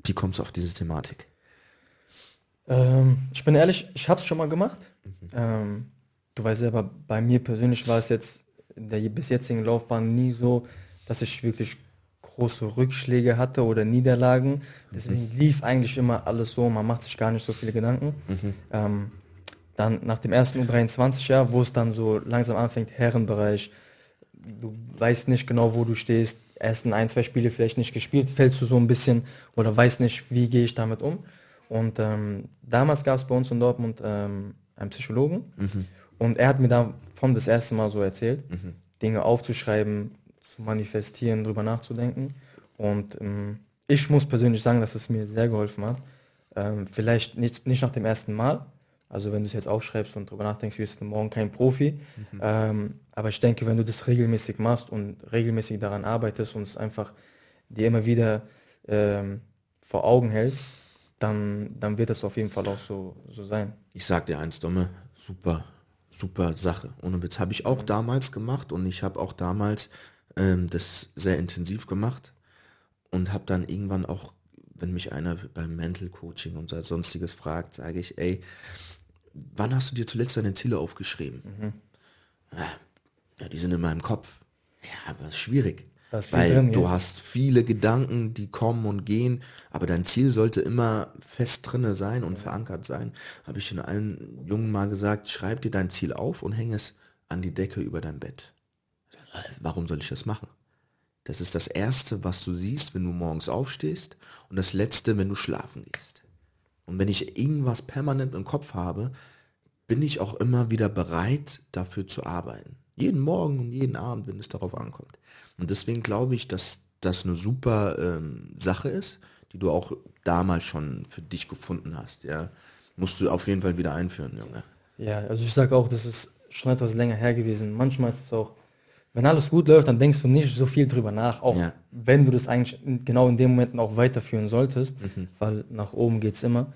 wie kommst du auf diese Thematik? Ähm, ich bin ehrlich, ich habe es schon mal gemacht. Ähm, du weißt selber, bei mir persönlich war es jetzt in der bis jetzigen Laufbahn nie so, dass ich wirklich große Rückschläge hatte oder Niederlagen. Deswegen lief eigentlich immer alles so, man macht sich gar nicht so viele Gedanken. Ähm, dann nach dem ersten U23-Jahr, wo es dann so langsam anfängt, Herrenbereich, du weißt nicht genau, wo du stehst, ersten ein, zwei Spiele vielleicht nicht gespielt, fällst du so ein bisschen oder weißt nicht, wie gehe ich damit um. Und ähm, damals gab es bei uns in Dortmund ähm, einen Psychologen und er hat mir davon das erste Mal so erzählt, Dinge aufzuschreiben, zu manifestieren, drüber nachzudenken. Und ähm, ich muss persönlich sagen, dass es mir sehr geholfen hat. Ähm, vielleicht nicht, nicht nach dem ersten Mal. Also wenn du es jetzt aufschreibst und drüber nachdenkst, wirst du morgen kein Profi. Ähm, aber ich denke, wenn du das regelmäßig machst und regelmäßig daran arbeitest und es einfach dir immer wieder ähm, vor Augen hältst, dann, dann wird es auf jeden Fall auch so, so sein. Ich sag dir eins, Domme, super, super Sache. Ohne Witz habe ich auch damals gemacht und ich habe auch damals ähm, das sehr intensiv gemacht und habe dann irgendwann auch, wenn mich einer beim Mental Coaching und so sonstiges fragt, sage ich, ey, wann hast du dir zuletzt deine Ziele aufgeschrieben? Ja, ja, die sind in meinem Kopf. Ja, aber ist schwierig. Ist weil drin, du ja. hast viele Gedanken, die kommen und gehen, aber dein Ziel sollte immer fest drinne sein und verankert sein. Habe ich in allen Jungen mal gesagt, schreib dir dein Ziel auf und häng es an die Decke über dein Bett. Warum soll ich das machen? Das ist das Erste, was du siehst, wenn du morgens aufstehst und das Letzte, wenn du schlafen gehst. Und wenn ich irgendwas permanent im Kopf habe, bin ich auch immer wieder bereit, dafür zu arbeiten. Jeden Morgen und jeden Abend, wenn es darauf ankommt. Und deswegen glaube ich, dass das eine super ähm, Sache ist, die du auch damals schon für dich gefunden hast. Ja, musst du auf jeden Fall wieder einführen, Junge. Ja, also ich sage auch, das ist schon etwas länger her gewesen. Manchmal ist es auch, wenn alles gut läuft, dann denkst du nicht so viel drüber nach, auch Ja. wenn du das eigentlich genau in dem Momenten auch weiterführen solltest, weil nach oben geht's immer,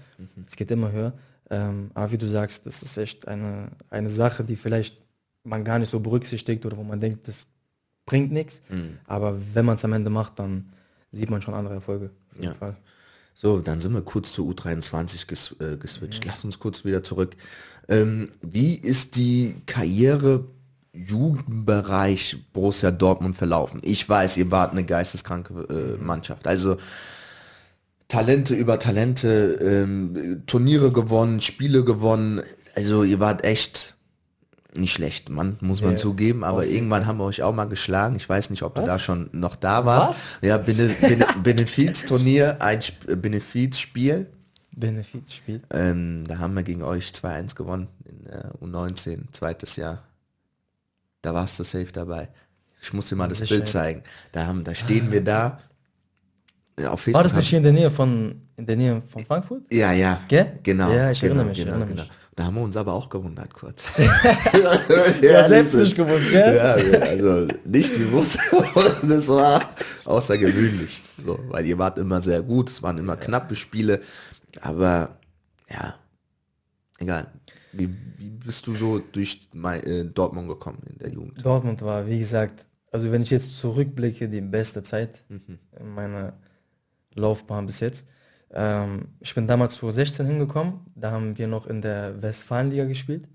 es geht immer höher. Ähm, aber wie du sagst, das ist echt eine, eine Sache, die vielleicht man gar nicht so berücksichtigt oder wo man denkt, das bringt nichts. Aber wenn man es am Ende macht, dann sieht man schon andere Erfolge. Ja. Fall. So, dann sind wir kurz zu U23 ges äh, geswitcht. Lass uns kurz wieder zurück. Ähm, wie ist die Karriere Jugendbereich Borussia Dortmund verlaufen? Ich weiß, ihr wart eine geisteskranke äh, Mannschaft. Also Talente über Talente, ähm, Turniere gewonnen, Spiele gewonnen. Also ihr wart echt nicht schlecht, Mann, muss man Ja, zugeben. Aber jeden irgendwann haben wir euch auch mal geschlagen. Ich weiß nicht, ob du Was? da schon noch da warst. Was? Ja, Bene Bene Benefizturnier, ein äh, Benefizspiel. Benefizspiel. Ähm, da haben wir gegen euch 2-1 gewonnen in der U19, zweites Jahr. Da warst du safe dabei. Ich muss dir mal das Sicher. Bild zeigen. Da, haben, da stehen wir da. Ja, auf Facebook. War das nicht hier in der Nähe von, in der Nähe von Frankfurt? ja, ja. Gell? Genau. Ja, ich genau, erinnere mich, Genau, erinnere genau. mich. Da haben wir uns aber auch gewundert kurz. Ja, selbst das nicht gewusst, gell? Ja, also nicht gewusst, das war außergewöhnlich. So, weil ihr wart immer sehr gut, es waren immer knappe Spiele, aber ja, egal. Wie, wie bist du so durch mein, äh, Dortmund gekommen in der Jugend? Dortmund war, wie gesagt, also wenn ich jetzt zurückblicke, die beste Zeit in meiner Laufbahn bis jetzt. Ähm, ich bin damals zu 16 hingekommen, da haben wir noch in der Westfalenliga gespielt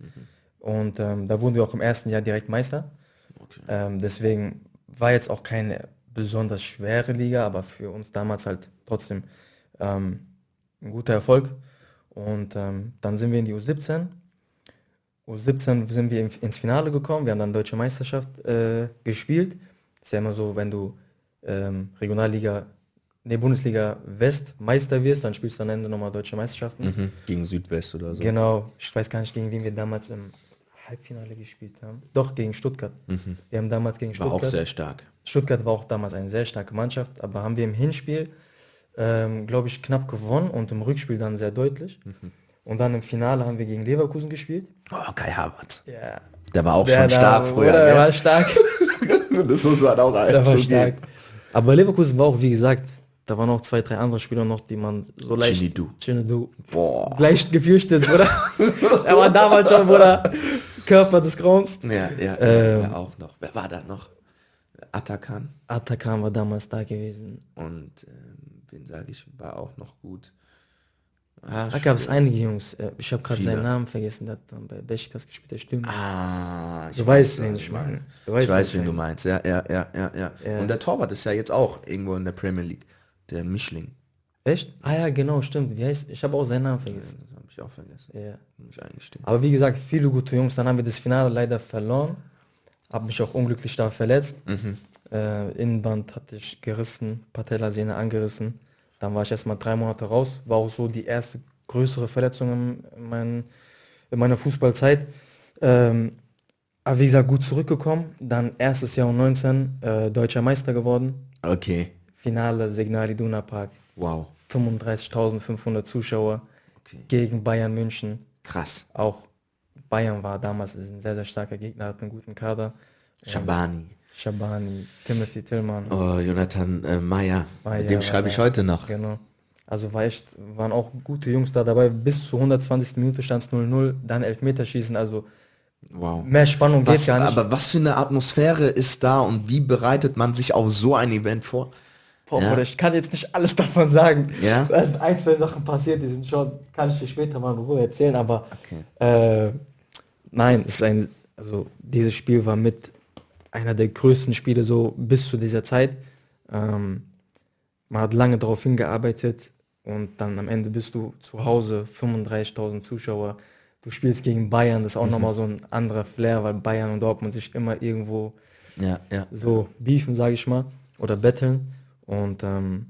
und ähm, da wurden wir auch im ersten Jahr direkt Meister. Okay. Ähm, deswegen war jetzt auch keine besonders schwere Liga, aber für uns damals halt trotzdem ähm, ein guter Erfolg. Und ähm, dann sind wir in die U17. U17 sind wir in- ins Finale gekommen. Wir haben dann Deutsche Meisterschaft äh, gespielt. ist ja immer so, wenn du ähm, Regionalliga, nee, Bundesliga West Meister wirst, dann spielst du am Ende nochmal Deutsche Meisterschaften. Mhm. Gegen Südwest oder so. Genau, ich weiß gar nicht, gegen wen wir damals im Halbfinale gespielt haben. Doch, gegen Stuttgart. Wir haben damals gegen Mhm. War Stuttgart. auch sehr stark. Stuttgart war auch damals eine sehr starke Mannschaft, aber haben wir im Hinspiel, ähm, glaube ich, knapp gewonnen und im Rückspiel dann sehr deutlich. Mhm. Und dann im Finale haben wir gegen Leverkusen gespielt. Oh, Kai Havertz. Ja, Der war auch der schon da- stark früher. oder, Der war gell? stark. das muss man auch der war stark. Aber Leverkusen war auch, wie gesagt, da waren noch zwei, drei andere Spieler noch, die man so leicht. Chinidou. Chinidou. Boah. Leicht gefürchtet, Bruder. er war damals schon, Bruder. Körper des Grauens. Ja, ja, Ähm. ja, auch noch. Wer war da noch? Atakan. Atakan war damals da gewesen. Und ähm, wen sage ich, war auch noch gut. Ah, da gab es einige Jungs. Äh, ich habe gerade seinen Namen vergessen. Der hat dann bei Besiktas gespielt, der stimmt. Ah, du weißt, wen ich meine. Ich weiß, wen du meinst. Ja, ja, ja, ja, ja. Und der Torwart ist ja jetzt auch irgendwo in der Premier League. Der Mischling. Echt? Ah ja, genau, stimmt. Wie heißt? Ich habe auch seinen Namen vergessen. Das habe ich auch vergessen. Ja. Muss ich eingestehen. Aber wie gesagt, viele gute Jungs. Dann haben wir das Finale leider verloren. Habe mich auch unglücklich da verletzt. Mhm. Äh, Innenband hatte ich gerissen, Patellasehne angerissen. Dann war ich erstmal drei Monate raus. War auch so die erste größere Verletzung in, mein, in meiner Fußballzeit. Ähm, aber wie gesagt, gut zurückgekommen. Dann erstes Jahr um 19 äh, deutscher Meister geworden. Okay. Finale Signal Iduna Park. Wow. 35.500 Zuschauer Okay. gegen Bayern München. Krass. Auch Bayern war damals ein sehr, sehr starker Gegner, hat einen guten Kader. Shabani. Shabani, Timothy Tillmann. Oh, Jonathan äh, Meyer. Meyer Mit dem schreibe ich heute noch. Genau. Also war echt, waren auch gute Jungs da dabei. Bis zur 120. Minute stand es 0-0, dann Elfmeterschießen. Also Wow. mehr Spannung geht Was, gar nicht. aber was für eine Atmosphäre ist da und wie bereitet man sich auf so ein Event vor? Boah, ja. Bruder, ich kann jetzt nicht alles davon sagen. Ja? Da sind ein, zwei Sachen passiert, die sind schon, kann ich dir später mal in Ruhe erzählen, aber Okay. äh, nein, es ist ein, also dieses Spiel war mit einer der größten Spiele so bis zu dieser Zeit. Ähm, man hat lange darauf hingearbeitet und dann am Ende bist du zu Hause, 35.000 Zuschauer. Du spielst gegen Bayern, das ist auch nochmal so ein anderer Flair, weil Bayern und Dortmund sich immer irgendwo Ja, ja. so beefen, sage ich mal, oder betteln. Und ähm,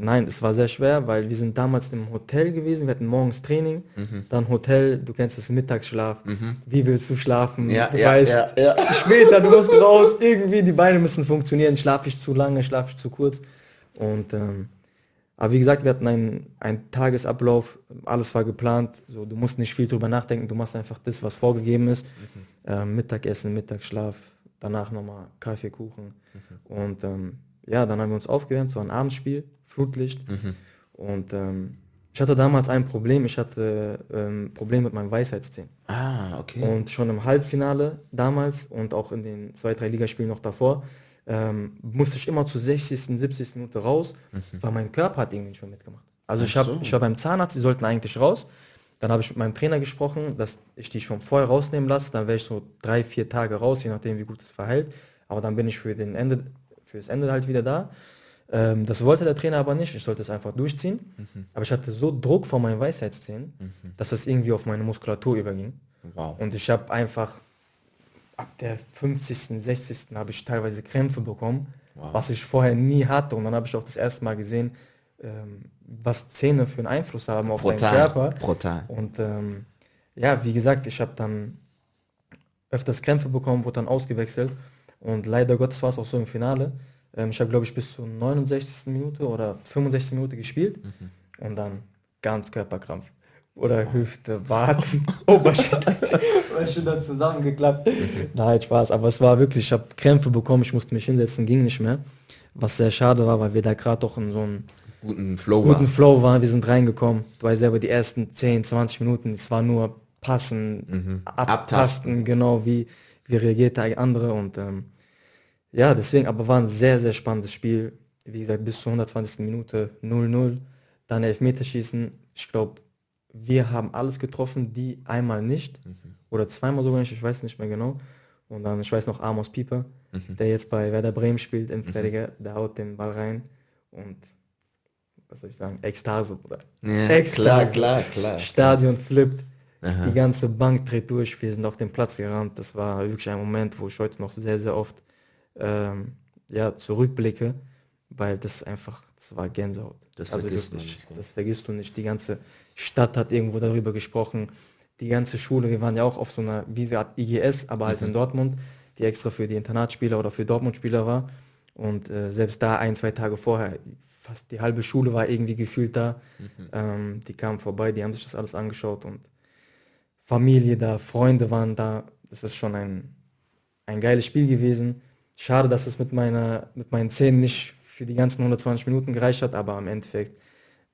nein, es war sehr schwer, weil wir sind damals im Hotel gewesen, wir hatten morgens Training, Mhm. dann Hotel, du kennst das Mittagsschlaf. Wie willst du schlafen? Ja, du ja, weißt, ja, später, du musst raus, irgendwie, die Beine müssen funktionieren, schlafe ich zu lange, schlafe ich zu kurz. Und ähm, aber wie gesagt, wir hatten einen, einen Tagesablauf, alles war geplant, so, du musst nicht viel drüber nachdenken, du machst einfach das, was vorgegeben ist. Ähm, Mittagessen, Mittagsschlaf, danach nochmal Kaffee, Kuchen. Und ähm, ja, dann haben wir uns aufgewärmt, so ein Abendspiel, Flutlicht. Und ähm, ich hatte damals ein Problem, ich hatte ähm, Problem mit meinem Weisheitszähnen. Ah, okay. Und schon im Halbfinale damals und auch in den zwei, drei Ligaspielen noch davor, ähm, musste ich immer zur 60., 70. Minute raus, weil mein Körper hat irgendwie nicht mehr mitgemacht. Also ich, hab, so. ich war beim Zahnarzt, die sollten eigentlich raus. Dann habe ich mit meinem Trainer gesprochen, dass ich die schon vorher rausnehmen lasse. Dann wäre ich so drei, vier Tage raus, je nachdem, wie gut es verhält. Aber dann bin ich für, den Ende, für das Ende halt wieder da. Ähm, das wollte der Trainer aber nicht. Ich sollte es einfach durchziehen. Aber ich hatte so Druck vor meinen Weisheitszähnen, dass das irgendwie auf meine Muskulatur überging. Wow. Und ich habe einfach ab der 50., 60. habe ich teilweise Krämpfe bekommen, Wow. was ich vorher nie hatte. Und dann habe ich auch das erste Mal gesehen, ähm, was Zähne für einen Einfluss haben auf deinen Brutal. Körper. Brutal. Und ähm, ja, wie gesagt, ich habe dann öfters Krämpfe bekommen, wurde dann ausgewechselt. Und leider Gottes war es auch so im Finale. Ähm, ich habe, glaube ich, bis zur 69. Minute oder 65. Minute gespielt. Und dann ganz Körperkrampf. Oder Hüfte, Waden, Oberschenkel. Dann zusammengeklappt. Nein, Spaß. Aber es war wirklich, ich habe Krämpfe bekommen, ich musste mich hinsetzen, ging nicht mehr. Was sehr schade war, weil wir da gerade doch in so einem Guten Flow guten war. Flow waren. Wir sind reingekommen. Du weißt selber, die ersten 10, 20 Minuten, es war nur passen, abtasten, Abtasten. genau, wie, wie reagiert der andere. Und ähm, ja, deswegen, aber war ein sehr, sehr spannendes Spiel. Wie gesagt, bis zur 120. Minute 0-0. Dann Elfmeterschießen. Ich glaube, wir haben alles getroffen, die einmal nicht. Oder zweimal sogar nicht, ich weiß nicht mehr genau. Und dann, ich weiß noch, Amos Pieper, der jetzt bei Werder Bremen spielt, im Fertiger, der haut den Ball rein. Und was soll ich sagen, Ekstase, Bruder. Ja, Ekstase. klar, klar, klar. Stadion flippt, Aha. die ganze Bank dreht durch, wir sind auf den Platz gerannt. Das war wirklich ein Moment, wo ich heute noch sehr, sehr oft ähm, ja, zurückblicke, weil das einfach, das war Gänsehaut. Das also vergisst man wirklich, nicht, das vergisst du nicht. Die ganze Stadt hat irgendwo darüber gesprochen. Die ganze Schule, wir waren ja auch auf so einer, wie sie hat IGS, aber halt Mhm. in Dortmund, die extra für die Internatsspieler oder für Dortmund-Spieler war. Und äh, selbst da ein, zwei Tage vorher, fast die halbe Schule war irgendwie gefühlt da. Mhm. Ähm, die kamen vorbei, die haben sich das alles angeschaut und Familie da, Freunde waren da. Das ist schon ein, ein geiles Spiel gewesen. Schade, dass es mit, meiner, mit meinen Zähnen nicht für die ganzen 120 Minuten gereicht hat, aber im Endeffekt,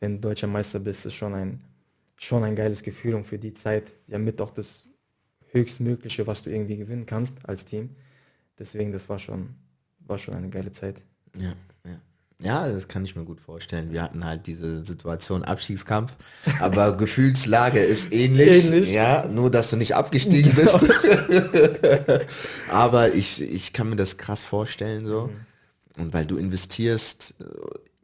wenn du deutscher Meister bist, ist schon ein, schon ein geiles Gefühl und für die Zeit ja mit auch das höchstmögliche, was du irgendwie gewinnen kannst als Team. Deswegen, das war schon, war schon eine geile Zeit. Ja, ja, das kann ich mir gut vorstellen. Wir hatten halt diese Situation Abstiegskampf, aber Gefühlslage ist ähnlich. ähnlich. Ja, nur dass du nicht abgestiegen genau. bist. aber ich, ich kann mir das krass vorstellen so. Mhm. Und weil du investierst äh,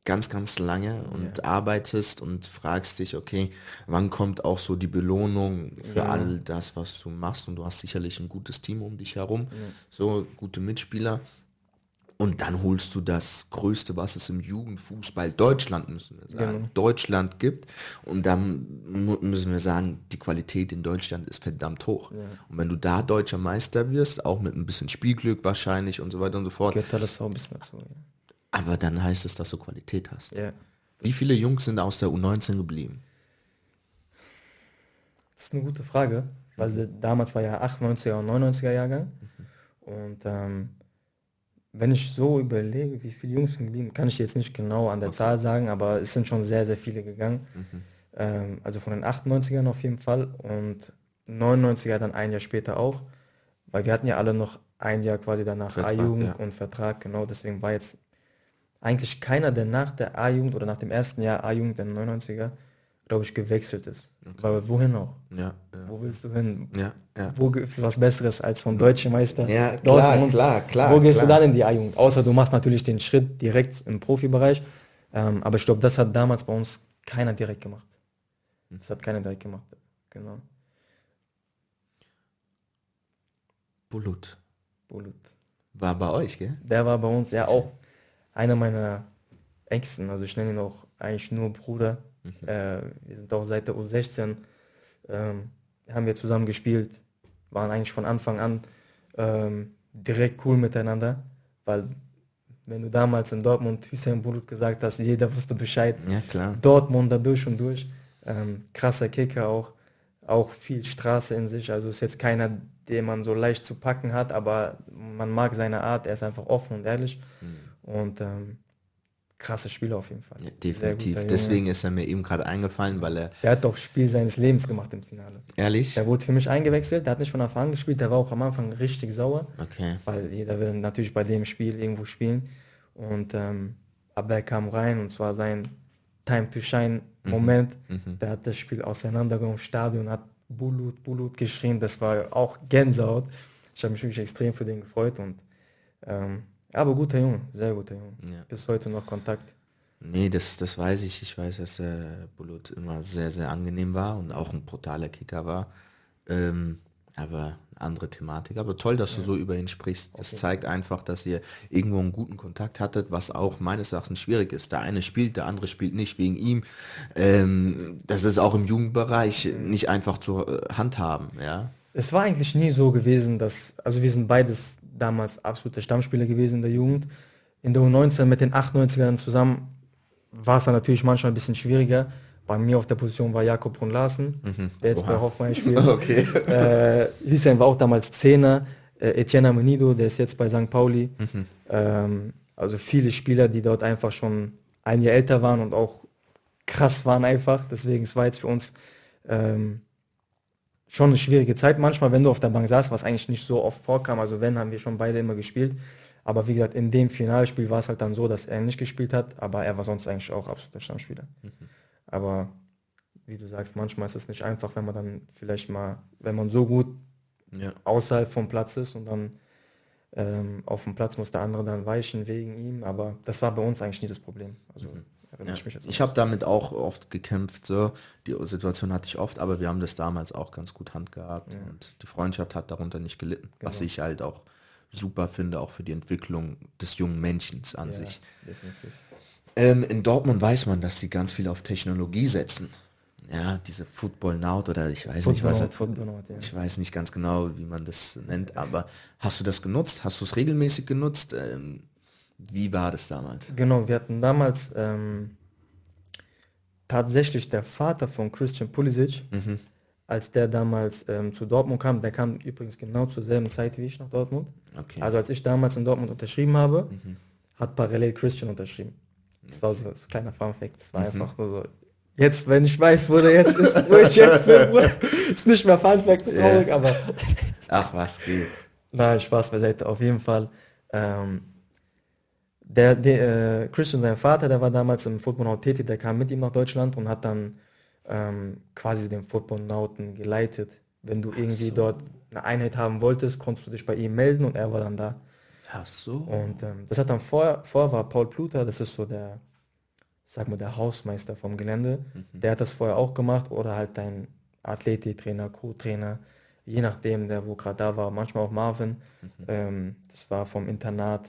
ganz, ganz lange und ja. arbeitest und fragst dich, okay, wann kommt auch so die Belohnung für ja. all das, was du machst? Und du hast sicherlich ein gutes Team um dich herum, ja. so gute Mitspieler. Und dann holst du das Größte, was es im Jugendfußball Deutschland, müssen wir sagen, genau. Deutschland gibt. Und dann müssen wir sagen, die Qualität in Deutschland ist verdammt hoch. Ja. Und wenn du da deutscher Meister wirst, auch mit ein bisschen Spielglück wahrscheinlich und so weiter und so fort. Geht das auch ein bisschen dazu, ja. Aber dann heißt es, dass du Qualität hast. Ja. Wie viele Jungs sind aus der U19 geblieben? Das ist eine gute Frage, weil damals war ja 98er und 99er Jahrgang. Mhm. Und ähm, wenn ich so überlege, wie viele Jungs geblieben, kann ich jetzt nicht genau an der okay. Zahl sagen, aber es sind schon sehr, sehr viele gegangen. Mhm. Ähm, also von den 98ern auf jeden Fall und 99er dann ein Jahr später auch, weil wir hatten ja alle noch ein Jahr quasi danach A-Jugend ja. und Vertrag, genau, deswegen war jetzt eigentlich keiner, der nach der A-Jugend oder nach dem ersten Jahr A-Jugend der 99er glaube ich, gewechselt ist. Okay. Aber wohin auch? Ja, ja, Wo willst du hin? Ja, ja. Wo gibt es was Besseres als vom deutschen Meister? Ja, klar, klar, klar. Wo gehst klar. du dann in die A-Jugend? Außer du machst natürlich den Schritt direkt im Profibereich. Ähm, aber ich glaube, das hat damals bei uns keiner direkt gemacht. Das hat keiner direkt gemacht. Genau. Bulut. Bulut. War bei euch, gell? Der war bei uns, ja auch einer meiner Ängsten. Also ich nenne ihn auch eigentlich nur Bruder Mhm. Äh, wir sind auch seit der U16, ähm, haben wir zusammen gespielt, waren eigentlich von Anfang an ähm, direkt cool miteinander, weil wenn du damals in Dortmund Hüseyin Bulut gesagt hast, jeder wusste Bescheid. Ja, klar. Dortmund da durch und durch. Ähm, krasser Kicker auch. Auch viel Straße in sich. Also ist jetzt keiner, den man so leicht zu packen hat, aber man mag seine Art. Er ist einfach offen und ehrlich. Mhm. Und ähm, krasse Spieler auf jeden Fall. Ja, definitiv. Deswegen ist er mir eben gerade eingefallen, weil er. Er hat doch Spiel seines Lebens gemacht im Finale. Ehrlich? Er wurde für mich eingewechselt, der hat nicht von Anfang an gespielt, der war auch am Anfang richtig sauer. Okay. Weil jeder will natürlich bei dem Spiel irgendwo spielen. Und ähm, aber er kam rein und zwar sein Time to Shine mhm. Moment. Mhm. Der hat das Spiel auseinandergenommen im Stadion, hat Bulut, Bulut geschrien. Das war auch Gänsehaut. Ich habe mich wirklich extrem für den gefreut und ähm, aber guter Junge, sehr guter Junge. Ja. Bis heute noch Kontakt. Nee, das, das weiß ich. Ich weiß, dass äh, Bulut immer sehr, sehr angenehm war und auch ein brutaler Kicker war. Ähm, aber andere Thematik. Aber toll, dass du so über ihn sprichst. Das okay. zeigt einfach, dass ihr irgendwo einen guten Kontakt hattet, was auch meines Erachtens schwierig ist. Der eine spielt, der andere spielt nicht wegen ihm. Ähm, das ist auch im Jugendbereich nicht einfach zu äh, handhaben, ja. Es war eigentlich nie so gewesen, dass, also wir sind beides damals absolute Stammspieler gewesen in der Jugend. In der U19 mit den 98ern zusammen war es dann natürlich manchmal ein bisschen schwieriger. Bei mir auf der Position war Jakob Brun Larsen, mhm. der jetzt Oha. bei Hoffenheim spielt. Okay. Äh, Hüseyin war auch damals Zehner. Äh, Etienne Amenido, der ist jetzt bei St. Pauli. Mhm. Ähm, also viele Spieler, die dort einfach schon ein Jahr älter waren und auch krass waren einfach. Deswegen es war jetzt für uns ähm, schon eine schwierige Zeit manchmal, wenn du auf der Bank saßt, was eigentlich nicht so oft vorkam. Also wenn, haben wir schon beide immer gespielt. Aber wie gesagt, in dem Finalspiel war es halt dann so, dass er nicht gespielt hat, aber er war sonst eigentlich auch absoluter Stammspieler. Mhm. Aber wie du sagst, manchmal ist es nicht einfach, wenn man dann vielleicht mal, wenn man so gut ja. außerhalb vom Platz ist und dann ähm, auf dem Platz muss der andere dann weichen wegen ihm. Aber das war bei uns eigentlich nie das Problem. Also mhm ja. ich mich jetzt. Ich habe damit auch oft gekämpft, so. Die Situation hatte ich oft, aber wir haben das damals auch ganz gut handgehabt ja. und die Freundschaft hat darunter nicht gelitten, genau. was ich halt auch super finde, auch für die Entwicklung des jungen Menschen an ja, sich. Ähm, in Dortmund weiß man, dass sie ganz viel auf Technologie setzen. Ja, diese Football Now oder ich weiß Football nicht, was Football Out, ja. ich weiß nicht ganz genau, wie man das nennt, aber hast du das genutzt? Hast du es regelmäßig genutzt? Ähm, wie war das damals? Genau, wir hatten damals ähm, tatsächlich der Vater von Christian Pulisic, mhm. als der damals ähm, zu Dortmund kam, der kam übrigens genau zur selben Zeit wie ich nach Dortmund. Okay. Also als ich damals in Dortmund unterschrieben habe, mhm. hat parallel Christian unterschrieben. Das war so, so ein kleiner Fun-Fact. Das war mhm. einfach nur so, jetzt, wenn ich weiß, wo der jetzt ist, wo ich jetzt bin, ist nicht mehr Fun-Fact, traurig, yeah. aber... Ach was, geht. Nein, Spaß beiseite, auf jeden Fall. Ähm, Der, der äh, Christian, sein Vater, der war damals im Football tätig, der kam mit ihm nach Deutschland und hat dann ähm, quasi den Football-Nauten geleitet. Wenn du irgendwie so. dort eine Einheit haben wolltest, konntest du dich bei ihm melden und er war dann da. Ach so. Und ähm, das hat dann vorher, vorher war Paul Pluter, das ist so der, sag mal, der Hausmeister vom Gelände. Mhm. Der hat das vorher auch gemagemacht oder halt dein Athletiktrainer, Co-Trainer, je nachdem, der wo gerade da war, manchmal auch Marvin. Mhm. Ähm, das war vom Internat.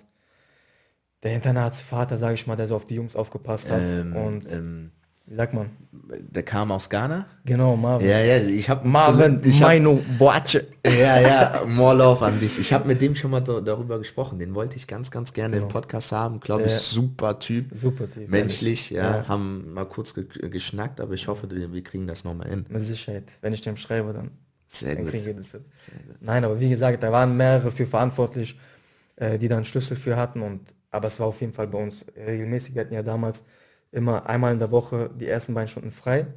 Der Internatsvater, sage ich mal, der so auf die Jungs aufgepasst hat. Ähm, und ähm, wie sagt man? Der kam aus Ghana? Genau, Marvin. Ja, ja, ich habe Marvin, ich Maino, Boache. Ja, ja, more love an dich. Ich habe mit dem schon mal darüber gesprochen. Den wollte ich ganz, ganz gerne genau. im Podcast haben. Glaube ich, super Typ. Super Typ. Menschlich, ja, ja, Haben mal kurz ge geschnackt, aber ich hoffe, wir, wir kriegen das nochmal hin. Mit Sicherheit. Wenn ich dem schreibe, dann, Sehr dann gut. kriegen wir das hin. Nein, aber wie gesagt, da waren mehrere für verantwortlich, äh, die dann Schlüssel für hatten. Und, aber es war auf jeden Fall bei uns regelmäßig. Wir hatten ja damals immer einmal in der Woche die ersten beiden Stunden frei.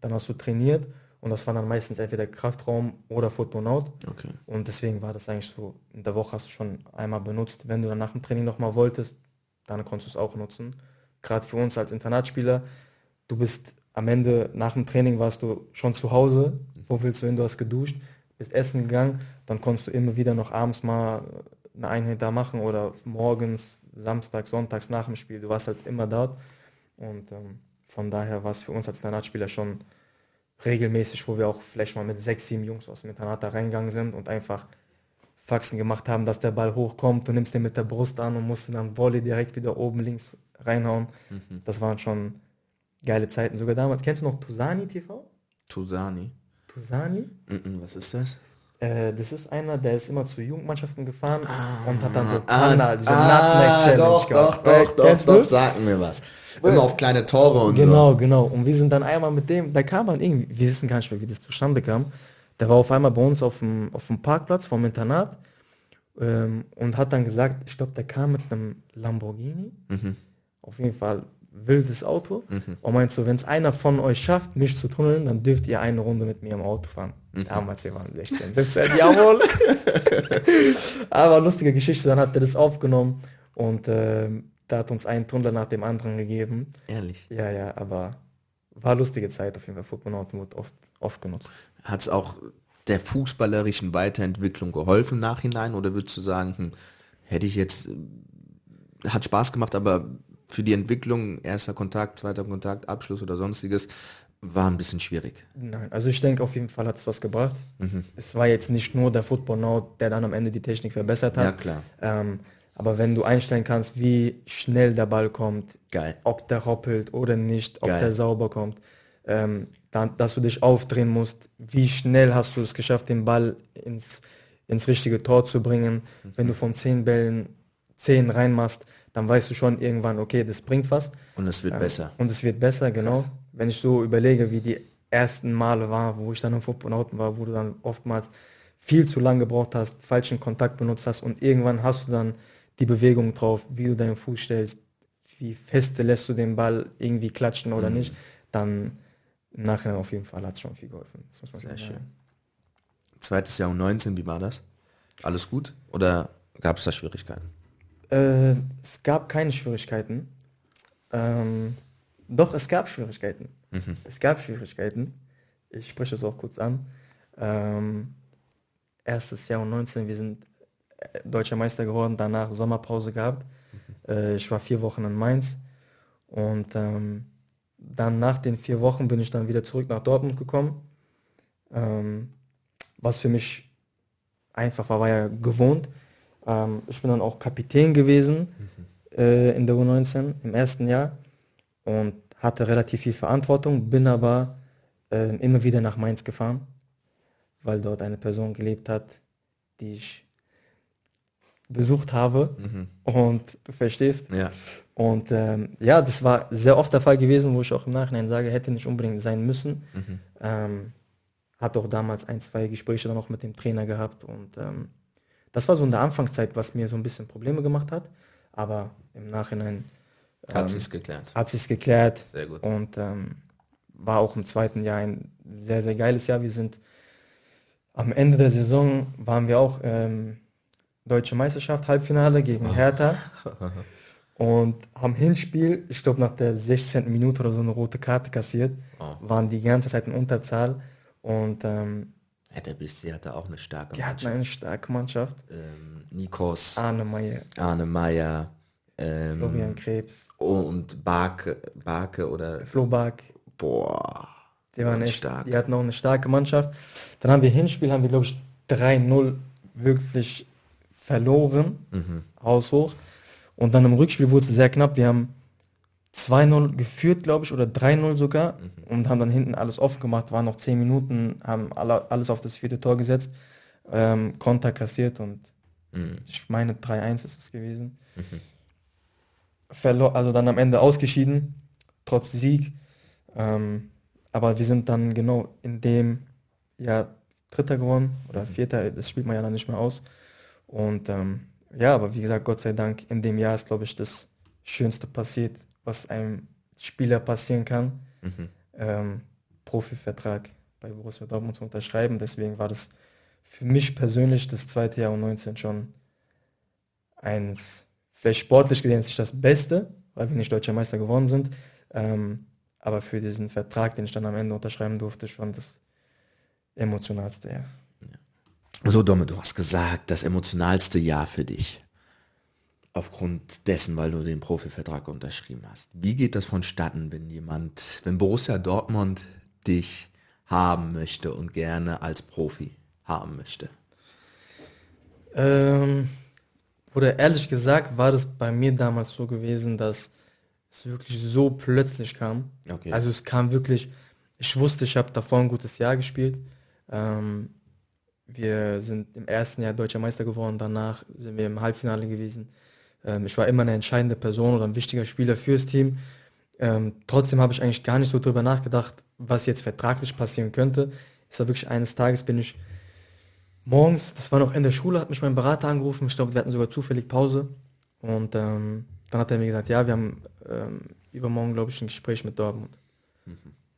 Dann hast du trainiert und das war dann meistens entweder Kraftraum oder Fotonaut. Okay. Und deswegen war das eigentlich so, in der Woche hast du schon einmal benutzt. Wenn du dann nach dem Training nochmal wolltest, dann konntest du es auch nutzen. Gerade für uns als Internatsspieler, du bist am Ende, nach dem Training warst du schon zu Hause. Wo willst du hin? Du hast geduscht, bist essen gegangen, dann konntest du immer wieder noch abends mal eine Einheit da machen oder morgens, Samstag, Sonntags nach dem Spiel. Du warst halt immer dort. Und ähm, von daher war es für uns als Internatsspieler schon regelmäßig, wo wir auch vielleicht mal mit sechs, sieben Jungs aus dem Internat da reingegangen sind und einfach Faxen gemacht haben, dass der Ball hochkommt, du nimmst den mit der Brust an und musst dann Volley direkt wieder oben links reinhauen. Mhm. Das waren schon geile Zeiten. Sogar damals, kennst du noch Tusani TV? Tusani? Tusani? Mhm, was ist das? Äh, das ist einer, der ist immer zu Jugendmannschaften gefahren ah, und hat dann so Panda, ah, diese ah, Challenge doch, gehabt. Doch, doch, doch, doch, sag mir was. Immer auf kleine Tore und genau, so. Genau, genau. Und wir sind dann einmal mit dem, da kam man irgendwie, wir wissen gar nicht mehr, wie das zustande kam. Der war auf einmal bei uns auf dem, auf dem Parkplatz vom Internat ähm, und hat dann gesagt, ich glaube, der kam mit einem Lamborghini. Mhm. Auf jeden Fall wildes Auto. Mhm. Und meint so, wenn es einer von euch schafft, mich zu tunneln, dann dürft ihr eine Runde mit mir im Auto fahren. Mhm. Damals, wir waren 16, 17, jawohl. Aber lustige Geschichte, dann hat er das aufgenommen und ähm, da hat uns einen Tunnel nach dem anderen gegeben. Ehrlich? Ja, ja, aber war lustige Zeit auf jeden Fall. Footballnauten wurde oft, oft genutzt. Hat es auch der fußballerischen Weiterentwicklung geholfen im Nachhinein oder würdest du sagen, hm, hätte ich jetzt, äh, hat Spaß gemacht, aber für die Entwicklung, erster Kontakt, zweiter Kontakt, Abschluss oder sonstiges, war ein bisschen schwierig. Nein, also ich denke auf jeden Fall hat es was gebracht. Mhm. Es war jetzt nicht nur der Football Now, der dann am Ende die Technik verbessert hat. Ja, klar. Ähm, aber wenn du einstellen kannst, wie schnell der Ball kommt, Geil. ob der hoppelt oder nicht, ob Geil. der sauber kommt, ähm, dann, dass du dich aufdrehen musst, wie schnell hast du es geschafft, den Ball ins, ins richtige Tor zu bringen. Mhm. Wenn du von zehn Bällen zehn reinmachst, dann weißt du schon irgendwann, okay, das bringt was. Und es wird Ähm, besser. Und es wird besser, genau. Krass. Wenn ich so überlege, wie die ersten Male war, wo ich dann im Footballauten war, wo du dann oftmals viel zu lang gebraucht hast, falschen Kontakt benutzt hast und irgendwann hast du dann die Bewegung drauf, wie du deinen Fuß stellst, wie feste lässt du den Ball irgendwie klatschen oder Mhm. nicht, dann im Nachhinein auf jeden Fall hat es schon viel geholfen. Das muss man Sehr schön. Zweites Jahr und 19, wie war das? Alles gut? Oder gab es da Schwierigkeiten? Äh, es gab keine Schwierigkeiten. Ähm, doch, es gab Schwierigkeiten. Mhm. Es gab Schwierigkeiten. Ich spreche es auch kurz an. Ähm, erstes Jahr und 19, wir sind äh, deutscher Meister geworden, danach Sommerpause gehabt. Äh, ich war vier Wochen in Mainz und ähm, dann nach den vier Wochen bin ich dann wieder zurück nach Dortmund gekommen. Ähm, was für mich einfach war, war ja gewohnt. Ähm, ich bin dann auch Kapitän gewesen äh, in der U19 im ersten Jahr und hatte relativ viel Verantwortung, bin aber äh, immer wieder nach Mainz gefahren, weil dort eine Person gelebt hat, die ich besucht habe. Mhm. Und du verstehst. Ja. Und ähm, ja, das war sehr oft der Fall gewesen, wo ich auch im Nachhinein sage, hätte nicht unbedingt sein müssen. Mhm. Ähm, hat auch damals ein, zwei Gespräche dann auch mit dem Trainer gehabt. Und ähm, das war so in der Anfangszeit, was mir so ein bisschen Probleme gemacht hat. Aber im Nachhinein Hat ähm, sich's geklärt. hat sich's geklärt. Sehr gut. Und ähm, war auch im zweiten Jahr ein sehr, sehr geiles Jahr. Wir sind am Ende der Saison waren wir auch ähm, Deutsche Meisterschaft, Halbfinale gegen Hertha. und haben Hinspiel, ich glaube nach der 16. Minute oder so eine rote Karte kassiert, Oh. waren die ganze Zeit in Unterzahl und ähm, Ja, der Bissi hatte auch eine starke die hatten Mannschaft. eine starke Mannschaft. Ähm, Nikos, Arne Meyer, Arne Meyer ähm, Florian Krebs, und Barke, Barke oder Flo Bark, boah, die waren waren echt, stark. die hatten auch eine starke Mannschaft. Dann haben wir Hinspiel, haben wir glaube ich 3-0 wirklich verloren, Mhm. haushoch. Und dann im Rückspiel wurde es sehr knapp. Wir haben 2-0 geführt, glaube ich, oder 3-0 sogar Mhm. und haben dann hinten alles offen gemacht, waren noch 10 Minuten, haben alle, alles auf das vierte Tor gesetzt, ähm, Konter kassiert und Mhm. ich meine 3-1 ist es gewesen. Verlor, also dann am Ende ausgeschieden, trotz Sieg. Ähm, aber wir sind dann genau in dem Jahr Dritter geworden oder Vierter, das spielt man ja dann nicht mehr aus. Und ähm, ja, aber wie gesagt, Gott sei Dank, in dem Jahr ist, glaube ich, das Schönste passiert, was einem Spieler passieren kann. Mhm. Ähm, Profivertrag bei Borussia Dortmund zu unterschreiben. Deswegen war das für mich persönlich das zweite Jahr U19 schon eins, vielleicht sportlich gesehen ist nicht das Beste, weil wir nicht deutscher Meister geworden sind. Ähm, aber für diesen Vertrag, den ich dann am Ende unterschreiben durfte, schon das emotionalste Jahr. So, Domme, du hast gesagt, das emotionalste Jahr für dich. Aufgrund dessen, weil du den Profivertrag unterschrieben hast. Wie geht das vonstatten, wenn jemand, wenn Borussia Dortmund dich haben möchte und gerne als Profi haben möchte? Ähm, oder ehrlich gesagt war das bei mir damals so gewesen, dass es wirklich so plötzlich kam. Okay. Also es kam wirklich, ich wusste, ich habe davor ein gutes Jahr gespielt. Ähm, wir sind im ersten Jahr deutscher Meister geworden, danach sind wir im Halbfinale gewesen. Ähm, ich war immer eine entscheidende Person oder ein wichtiger Spieler fürs Team. Ähm, trotzdem habe ich eigentlich gar nicht so drüber nachgedacht, was jetzt vertraglich passieren könnte. Es war wirklich eines Tages bin ich morgens, das war noch in der Schule, hat mich mein Berater angerufen. Ich glaube, wir hatten sogar zufällig Pause. Und ähm, dann hat er mir gesagt, ja, wir haben ähm, übermorgen, glaube ich, ein Gespräch mit Dortmund.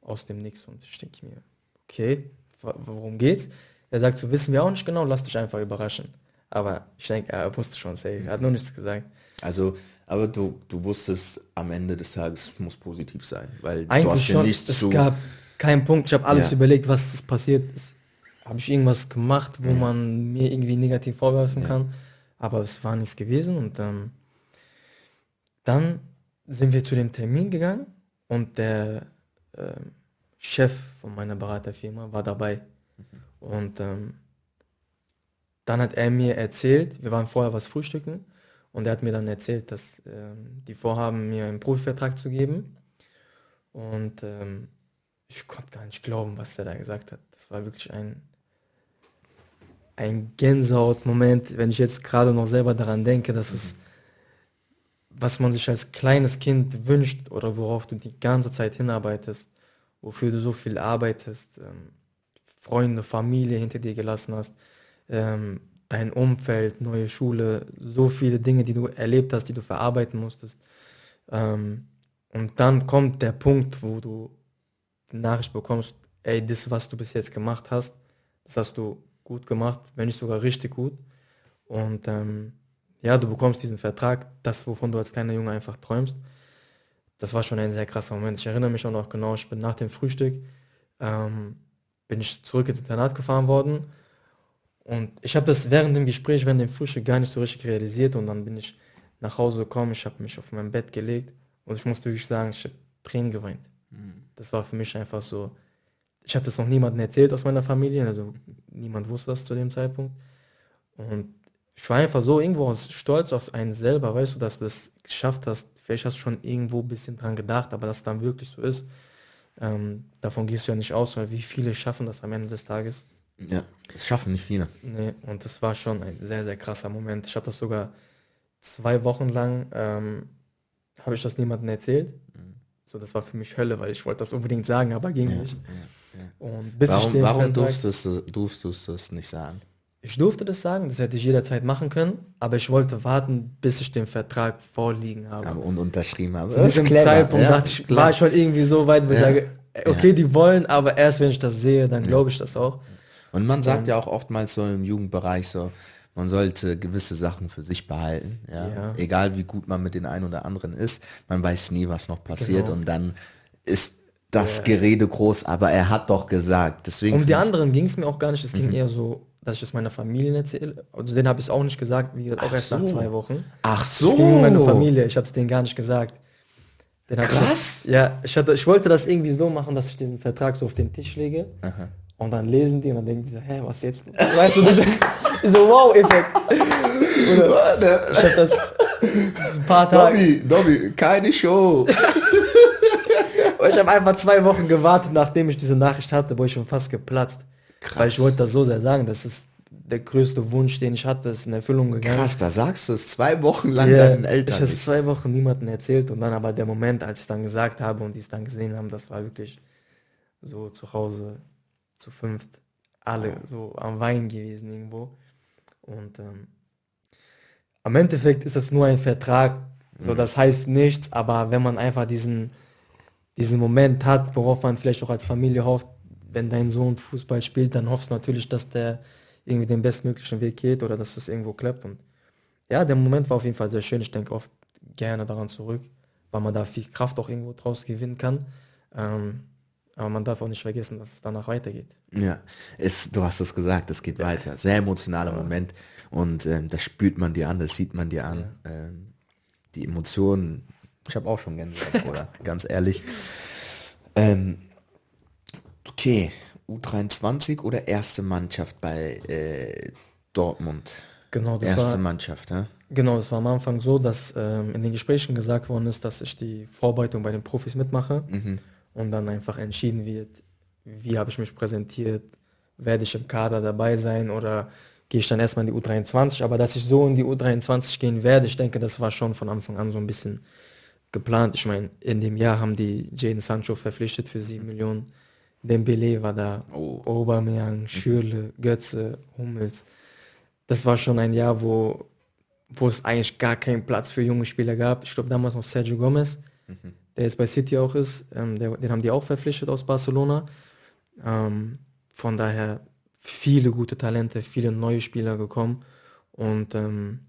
Aus dem Nix. Und ich denke mir, okay, worum geht's? Er sagt, so wissen wir auch nicht genau, lass dich einfach überraschen. Aber ich denke, er wusste schon safe. Er hat nur nichts gesagt. Also, aber du, du wusstest, am Ende des Tages muss positiv sein, weil du Eigentlich hast ja schon, nichts es zu. gab keinen Punkt. Ich habe alles Ja. überlegt, was ist passiert ist. Habe ich irgendwas gemacht, wo man mir irgendwie negativ vorwerfen Ja. kann. Aber es war nichts gewesen. Und ähm, dann sind wir zu dem Termin gegangen und der ähm, Chef von meiner Beraterfirma war dabei. Und ähm, dann hat er mir erzählt, wir waren vorher was frühstücken und er hat mir dann erzählt, dass ähm, die vorhaben, mir einen Profivertrag zu geben. Und ähm, ich konnte gar nicht glauben, was er da gesagt hat. Das war wirklich ein, ein Gänsehaut-Moment, wenn ich jetzt gerade noch selber daran denke, dass es, was man sich als kleines Kind wünscht oder worauf du die ganze Zeit hinarbeitest, wofür du so viel arbeitest, ähm, Freunde, Familie hinter dir gelassen hast, ähm, dein Umfeld, neue Schule, so viele Dinge, die du erlebt hast, die du verarbeiten musstest. Ähm, und dann kommt der Punkt, wo du die Nachricht bekommst, ey, das, was du bis jetzt gemacht hast, das hast du gut gemacht, wenn nicht sogar richtig gut. Und ähm, ja, du bekommst diesen Vertrag, das, wovon du als kleiner Junge einfach träumst. Das war schon ein sehr krasser Moment. Ich erinnere mich auch noch genau, ich bin nach dem Frühstück, ähm, bin ich zurück ins Internat gefahren worden. Und ich habe das während dem Gespräch, während dem Frühstück gar nicht so richtig realisiert. Und dann bin ich nach Hause gekommen, ich habe mich auf mein Bett gelegt und ich musste wirklich sagen, ich habe Tränen geweint. Das war für mich einfach so, ich habe das noch niemandem erzählt aus meiner Familie, also niemand wusste das zu dem Zeitpunkt. Und ich war einfach so irgendwo stolz auf einen selber, weißt du, dass du das geschafft hast. Vielleicht hast du schon irgendwo ein bisschen dran gedacht, aber dass es dann wirklich so ist, ähm, davon gehst du ja nicht aus, weil wie viele schaffen das am Ende des Tages. Ja, das schaffen nicht viele. Nee, und das war schon ein sehr, sehr krasser Moment. Ich habe das sogar zwei Wochen lang, ähm, habe ich das niemandem erzählt. So, das war für mich Hölle, weil ich wollte das unbedingt sagen, aber ging nicht. Und bis ich Warum, den warum durftest, du, durftest du das nicht sagen? Ich durfte das sagen, das hätte ich jederzeit machen können, aber ich wollte warten, bis ich den Vertrag vorliegen habe. Aber und unterschrieben habe. Zu diesem Zeitpunkt ja, ich, war ich schon irgendwie so weit, wo ich Ja. sage, ey, okay, die wollen, aber erst wenn ich das sehe, dann glaube ich das auch. Und man sagt ja auch oftmals so im Jugendbereich so, man sollte gewisse Sachen für sich behalten. Ja? Ja. Egal wie gut man mit den einen oder anderen ist, man weiß nie, was noch passiert Genau. und dann ist das Gerede groß, aber er hat doch gesagt. Deswegen Um die anderen ging es mir auch gar nicht. Es Mhm. ging eher so, dass ich es meiner Familie erzähle. Also denen habe ich es auch nicht gesagt, wie gesagt, auch Ach erst nach so. zwei Wochen. Ach Es ging um so. meine Familie. Ich habe es denen gar nicht gesagt. Hab ich Krass. Das, ja, ich, hatte, ich wollte das irgendwie so machen, dass ich diesen Vertrag so auf den Tisch lege. Und dann lesen die und dann denken die so, hä, was jetzt? Weißt du, diese, diese Wow-Effekt. Oder ich habe das ein paar Tage. Dobby, Dobby, keine Show. Ich habe einfach zwei Wochen gewartet, nachdem ich diese Nachricht hatte, wo ich schon fast geplatzt. Krass. Weil ich wollte das so sehr sagen, das ist der größte Wunsch, den ich hatte, ist in Erfüllung gegangen. Krass, da sagst du es zwei Wochen lang Ja, deinen ich Eltern. habe es zwei Wochen niemandem erzählt und dann aber der Moment, als ich dann gesagt habe und die es dann gesehen haben, das war wirklich so zu Hause zu fünft, alle so am Wein gewesen irgendwo. Und ähm, am Endeffekt ist es nur ein Vertrag, so das heißt nichts, aber wenn man einfach diesen, diesen Moment hat, worauf man vielleicht auch als Familie hofft, wenn dein Sohn Fußball spielt, dann hoffst du natürlich, dass der irgendwie den bestmöglichen Weg geht oder dass es irgendwo klappt. Und ja, der Moment war auf jeden Fall sehr schön. Ich denke oft gerne daran zurück, weil man da viel Kraft auch irgendwo draus gewinnen kann. Ähm, aber man darf auch nicht vergessen, dass es danach weitergeht. Ja, es, du hast es gesagt, es geht weiter. Sehr emotionaler Moment und ähm, das spürt man dir an, das sieht man dir an. Ähm, die Emotionen, ich habe auch schon Gänsehaut, oder ganz ehrlich. Ähm, okay, U23 oder erste Mannschaft bei äh, Dortmund? Genau, das Erste war, Mannschaft, ja? genau, das war am Anfang so, dass ähm, in den Gesprächen gesagt worden ist, dass ich die Vorbereitung bei den Profis mitmache und dann einfach entschieden wird, wie habe ich mich präsentiert, werde ich im Kader dabei sein oder gehe ich dann erstmal in die U23. Aber dass ich so in die U23 gehen werde, ich denke, das war schon von Anfang an so ein bisschen geplant. Ich meine, in dem Jahr haben die Jaden Sancho verpflichtet für 7 Millionen. Dembele war da, Oh. Aubameyang, Schürle, Götze, Hummels. Das war schon ein Jahr, wo, wo es eigentlich gar keinen Platz für junge Spieler gab. Ich glaube damals noch Sergio Gomez, der jetzt bei City auch ist. Ähm, der, den haben die auch verpflichtet aus Barcelona. Ähm, von daher viele gute Talente, viele neue Spieler gekommen. Und ähm,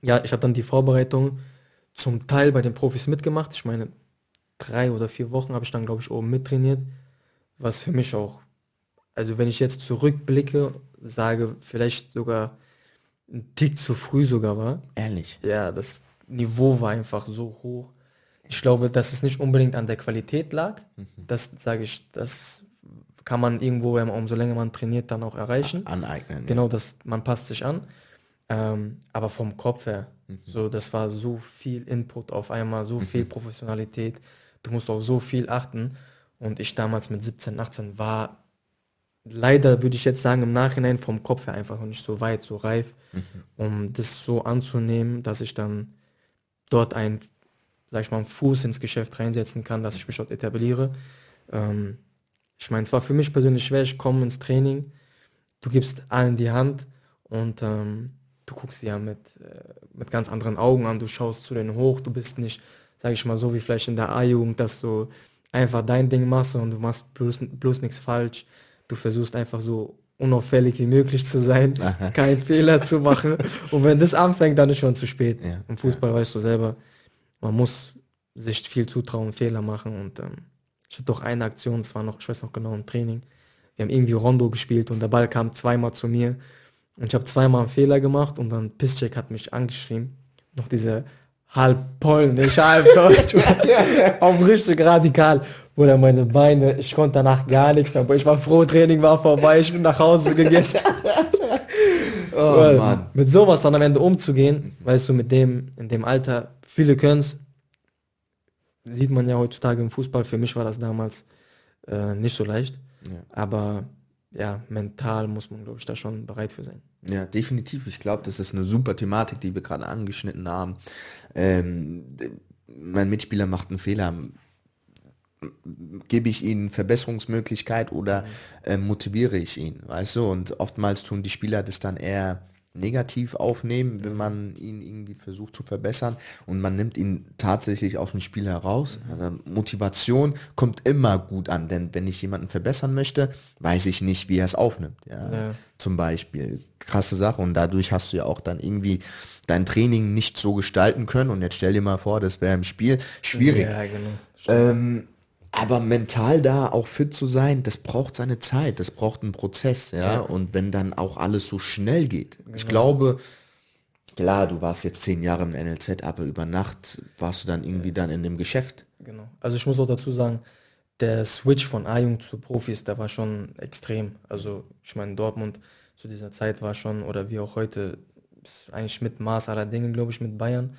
ja, ich habe dann die Vorbereitung zum Teil bei den Profis mitgemacht. Ich meine, drei oder vier Wochen habe ich dann, glaube ich, oben mittrainiert. Was für mich auch, also wenn ich jetzt zurückblicke, sage, vielleicht sogar ein Tick zu früh sogar war. Ehrlich. Ja, das Niveau war einfach so hoch. Ich glaube, dass es nicht unbedingt an der Qualität lag. Das sage ich, das kann man irgendwo, wenn man, umso länger man trainiert, dann auch erreichen. Aneignen. Genau, das, man passt sich an. Ähm, aber vom Kopf her, so, das war so viel Input auf einmal, so viel Professionalität. Du musst auf so viel achten. Und ich damals mit 17, 18 war leider, würde ich jetzt sagen, im Nachhinein vom Kopf her einfach noch nicht so weit, so reif, um das so anzunehmen, dass ich dann dort einen, sag ich mal, einen Fuß ins Geschäft reinsetzen kann, dass ich mich dort etabliere. Ähm, ich meine, es war für mich persönlich schwer, ich komme ins Training, du gibst allen die Hand und ähm, du guckst sie ja mit, äh, mit ganz anderen Augen an, du schaust zu denen hoch, du bist nicht, sag ich mal, so wie vielleicht in der A-Jugend, dass du einfach dein Ding machst und du machst bloß, bloß nichts falsch. Du versuchst einfach so unauffällig wie möglich zu sein, keinen Fehler zu machen. Und wenn das anfängt, dann ist schon zu spät. Ja, Im Fußball weißt du selber, man muss sich viel zutrauen, Fehler machen. Und ähm, ich hatte doch eine Aktion, es war noch, ich weiß noch genau, im Training. Wir haben irgendwie Rondo gespielt und der Ball kam zweimal zu mir. Und ich habe zweimal einen Fehler gemacht und dann Piszczek hat mich angeschrien. Noch diese halb polnisch, halb deutsch. Auch richtig radikal. Oder meine Beine, ich konnte danach gar nichts mehr. Aber ich war froh, Training war vorbei, ich bin nach Hause gegessen. Oh, Mann. Mit sowas dann am Ende umzugehen, weißt du, mit dem, in dem Alter, viele können es, sieht man ja heutzutage im Fußball. Für mich war das damals äh, nicht so leicht. Ja. Aber ja, mental muss man, glaube ich, da schon bereit für sein. Ja, definitiv. Ich glaube, das ist eine super Thematik, die wir gerade angeschnitten haben. Ähm, mein Mitspieler macht einen Fehler. Gebe ich ihm Verbesserungsmöglichkeit oder äh, motiviere ich ihn, weißt du? Und oftmals tun die Spieler das dann eher negativ aufnehmen, wenn man ihn irgendwie versucht zu verbessern und man nimmt ihn tatsächlich aus dem Spiel heraus. Also Motivation kommt immer gut an, denn wenn ich jemanden verbessern möchte, weiß ich nicht, wie er es aufnimmt. Ja. Ja. Zum Beispiel. Krasse Sache. Und dadurch hast du ja auch dann irgendwie dein Training nicht so gestalten können. Und jetzt stell dir mal vor, das wäre im Spiel schwierig. Ja, genau. Ähm, aber mental da auch fit zu sein, das braucht seine Zeit, das braucht einen Prozess, ja. Ja. Und wenn dann auch alles so schnell geht. Ich glaube, klar, du warst jetzt zehn Jahre im NLZ, aber über Nacht warst du dann irgendwie dann in dem Geschäft. Genau. Also ich muss auch dazu sagen, der Switch von A-Jugend zu Profis, der war schon extrem. Also ich meine, Dortmund zu dieser Zeit war schon, oder wie auch heute, ist eigentlich mit Maß aller Dinge, glaube ich, mit Bayern.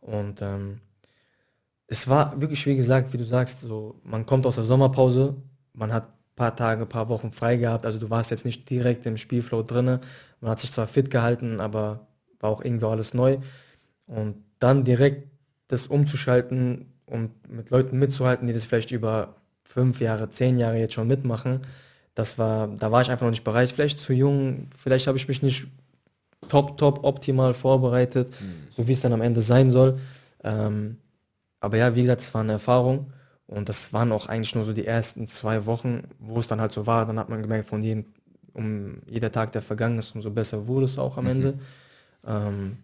Und ähm, es war wirklich, wie gesagt, wie du sagst, so, man kommt aus der Sommerpause, man hat ein paar Tage, ein paar Wochen frei gehabt, also du warst jetzt nicht direkt im Spielflow drinne. Man hat sich zwar fit gehalten, aber war auch irgendwie alles neu. Und dann direkt das umzuschalten und mit Leuten mitzuhalten, die das vielleicht über fünf Jahre, zehn Jahre jetzt schon mitmachen, das war, da war ich einfach noch nicht bereit. Vielleicht zu jung, vielleicht habe ich mich nicht top, top, optimal vorbereitet, so wie es dann am Ende sein soll. Ähm, aber ja, wie gesagt, es war eine Erfahrung und das waren auch eigentlich nur so die ersten zwei Wochen, wo es dann halt so war. Dann hat man gemerkt, von jedem, um jeder Tag, der vergangen ist, umso besser wurde es auch am Ende. Ähm,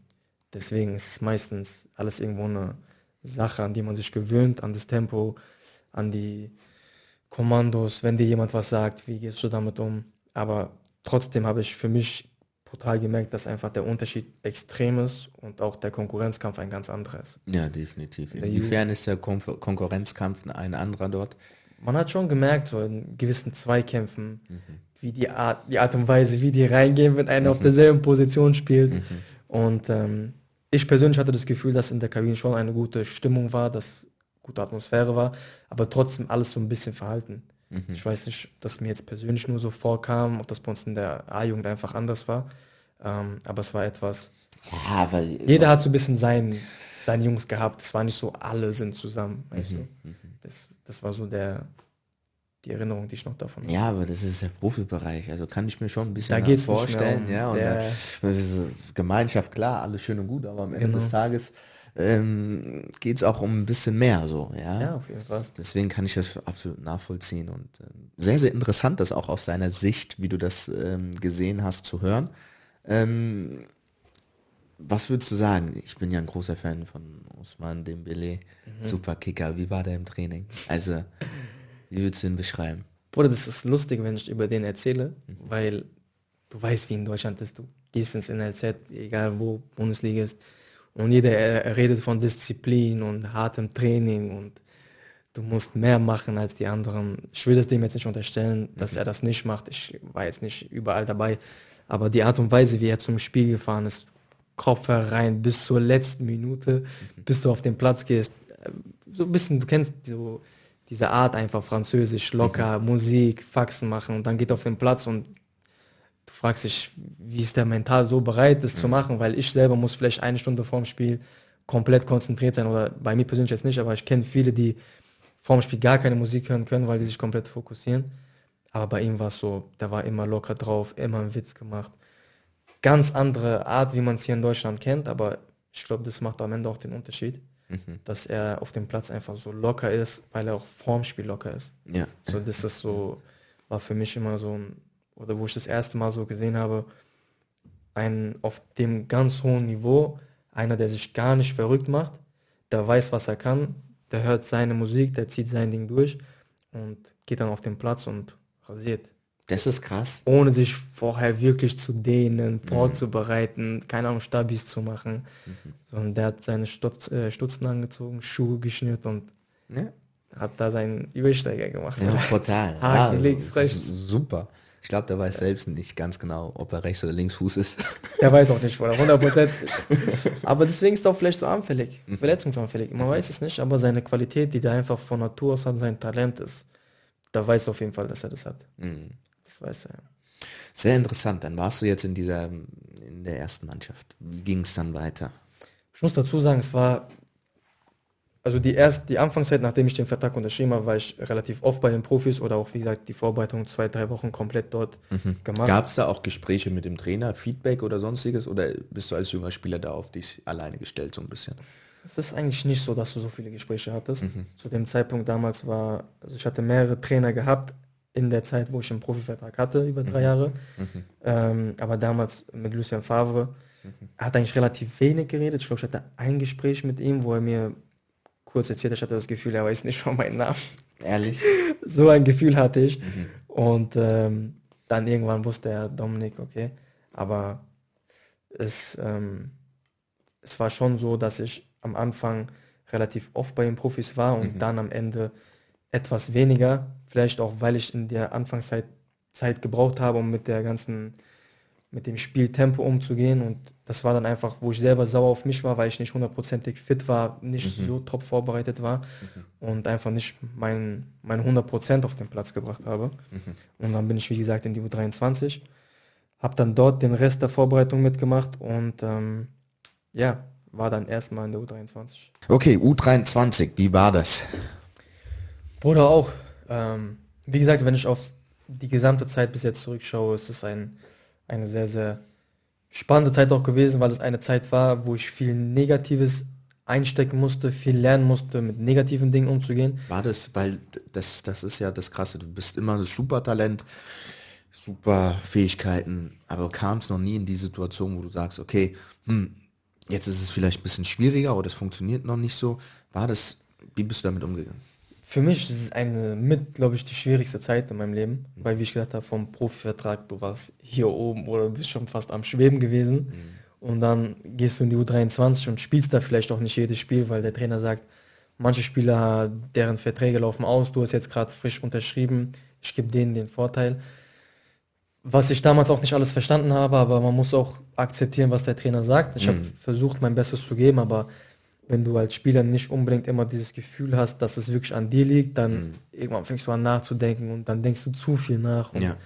deswegen ist es meistens alles irgendwo eine Sache, an die man sich gewöhnt, an das Tempo, an die Kommandos, wenn dir jemand was sagt, wie gehst du damit um? Aber trotzdem habe ich für mich brutal gemerkt, dass einfach der Unterschied extrem ist und auch der Konkurrenzkampf ein ganz anderer ist. Ja, definitiv. Inwiefern ist der Kon Konkurrenzkampf ein anderer dort? Man hat schon gemerkt, so in gewissen Zweikämpfen, wie die Art, die Art und Weise, wie die reingehen, wenn einer auf derselben Position spielt. Und ähm, ich persönlich hatte das Gefühl, dass in der Kabine schon eine gute Stimmung war, dass gute Atmosphäre war, aber trotzdem alles so ein bisschen verhalten. Ich weiß nicht, ob das mir jetzt persönlich nur so vorkam, ob das bei uns in der A-Jugend einfach anders war. Ähm, aber es war etwas. Ja, weil Jeder hat so ein bisschen sein, seine Jungs gehabt. Es war nicht so, alle sind zusammen. Weißt du? Das, das war so der, die Erinnerung, die ich noch davon habe. Ja, aber das ist der Profibereich, also kann ich mir schon ein bisschen Da vorstellen. um ja, und ist Gemeinschaft, klar, alles schön und gut, aber am Ende Genau. des Tages ähm, geht es auch um ein bisschen mehr so, ja. Ja, auf jeden Fall. Deswegen kann ich das absolut nachvollziehen und ähm, sehr, sehr interessant, das auch aus deiner Sicht, wie du das ähm, gesehen hast, zu hören. Ähm, was würdest du sagen? Ich bin ja ein großer Fan von Osman Dembele, Mhm. super Kicker. Wie war der im Training? Also, wie würdest du ihn beschreiben? Bruder, das ist lustig, wenn ich über den erzähle, weil du weißt, wie in Deutschland ist. Du gehst ins NLZ, egal wo Bundesliga ist, und jeder er, er redet von Disziplin und hartem Training und du musst mehr machen als die anderen. Ich will das dem jetzt nicht unterstellen, dass er das nicht macht. Ich war jetzt nicht überall dabei, aber die Art und Weise, wie er zum Spiel gefahren ist, Kopf herein bis zur letzten Minute, bis du auf den Platz gehst, so ein bisschen, du kennst so diese Art einfach französisch, locker, Musik, Faxen machen und dann geht auf den Platz und fragst dich, wie ist der mental so bereit, das zu machen, weil ich selber muss vielleicht eine Stunde vorm Spiel komplett konzentriert sein oder bei mir persönlich jetzt nicht, aber ich kenne viele, die vorm Spiel gar keine Musik hören können, weil die sich komplett fokussieren. Aber bei ihm war es so, der war immer locker drauf, immer einen Witz gemacht. Ganz andere Art, wie man es hier in Deutschland kennt, aber ich glaube, das macht am Ende auch den Unterschied, dass er auf dem Platz einfach so locker ist, weil er auch vorm Spiel locker ist. Ja. So, das ist so, war für mich immer so ein, oder wo ich das erste Mal so gesehen habe, ein auf dem ganz hohen Niveau, einer, der sich gar nicht verrückt macht, der weiß, was er kann, der hört seine Musik, der zieht sein Ding durch und geht dann auf den Platz und rasiert. Das ist krass. Ohne sich vorher wirklich zu dehnen, vorzubereiten, keine Ahnung, Stabis zu machen. Sondern der hat seine Stutz, äh, Stutzen angezogen, Schuhe geschnürt und Ja, hat da seinen Übersteiger gemacht. ja total. Haken ja, links, rechts. Super. Ich glaube, der weiß selbst nicht ganz genau, ob er rechts oder links Fuß ist. Der weiß auch nicht, oder 100%. aber deswegen ist er auch vielleicht so anfällig, verletzungsanfällig. Man weiß es nicht, aber seine Qualität, die der einfach von Natur aus hat, sein Talent ist, da weiß er auf jeden Fall, dass er das hat. Das weiß er. Sehr interessant. Dann warst du jetzt in dieser, in der ersten Mannschaft. Wie ging es dann weiter? Ich muss dazu sagen, es war, also die erst die Anfangszeit, nachdem ich den Vertrag unterschrieben habe, war ich relativ oft bei den Profis oder auch wie gesagt die Vorbereitung zwei, drei Wochen komplett dort mhm. gemacht. Gab es da auch Gespräche mit dem Trainer, Feedback oder sonstiges oder bist du als junger Spieler da auf dich alleine gestellt so ein bisschen? Es ist eigentlich nicht so, dass du so viele Gespräche hattest. Mhm. Zu dem Zeitpunkt damals war, also ich hatte mehrere Trainer gehabt in der Zeit, wo ich einen Profivertrag hatte, über drei mhm. Jahre. Mhm. Ähm, aber damals mit Lucien Favre mhm. hat eigentlich relativ wenig geredet. Ich glaube, ich hatte ein Gespräch mit ihm, wo er mir kurz erzählt, ich hatte das Gefühl, er weiß nicht schon meinen Namen. Ehrlich? So ein Gefühl hatte ich. Mhm. Und ähm, dann irgendwann wusste er, Dominik, okay. Aber es, ähm, es war schon so, dass ich am Anfang relativ oft bei den Profis war und mhm. dann am Ende etwas weniger. Vielleicht auch, weil ich in der Anfangszeit Zeit gebraucht habe, um mit der ganzen mit dem Spieltempo umzugehen. Und das war dann einfach, wo ich selber sauer auf mich war, weil ich nicht hundertprozentig fit war, nicht mhm. so top vorbereitet war mhm. und einfach nicht mein, mein 100% auf den Platz gebracht habe. Mhm. Und dann bin ich, wie gesagt, in die U23, habe dann dort den Rest der Vorbereitung mitgemacht und ähm, ja, war dann erstmal in der U23. Okay, U23, wie war das? Oder auch, ähm, wie gesagt, wenn ich auf die gesamte Zeit bis jetzt zurückschaue, ist es ein eine sehr, sehr spannende Zeit auch gewesen, weil es eine Zeit war, wo ich viel Negatives einstecken musste, viel lernen musste, mit negativen Dingen umzugehen. War das, weil das, das ist ja das Krasse, du bist immer ein super Talent, super Fähigkeiten, aber kam es noch nie in die Situation, wo du sagst, okay, hm, jetzt ist es vielleicht ein bisschen schwieriger oder es funktioniert noch nicht so. War das, wie bist du damit umgegangen? Für mich ist es eine mit, glaube ich, die schwierigste Zeit in meinem Leben, mhm. weil wie ich gesagt habe, vom Profivertrag, du warst hier oben oder bist schon fast am Schweben gewesen mhm. und dann gehst du in die U23 und spielst da vielleicht auch nicht jedes Spiel, weil der Trainer sagt, manche Spieler, deren Verträge laufen aus, du hast jetzt gerade frisch unterschrieben, ich gebe denen den Vorteil. Was ich damals auch nicht alles verstanden habe, aber man muss auch akzeptieren, was der Trainer sagt. Ich mhm. habe versucht, mein Bestes zu geben, aber wenn du als Spieler nicht unbedingt immer dieses Gefühl hast, dass es wirklich an dir liegt, dann mhm. irgendwann fängst du an nachzudenken und dann denkst du zu viel nach. ja.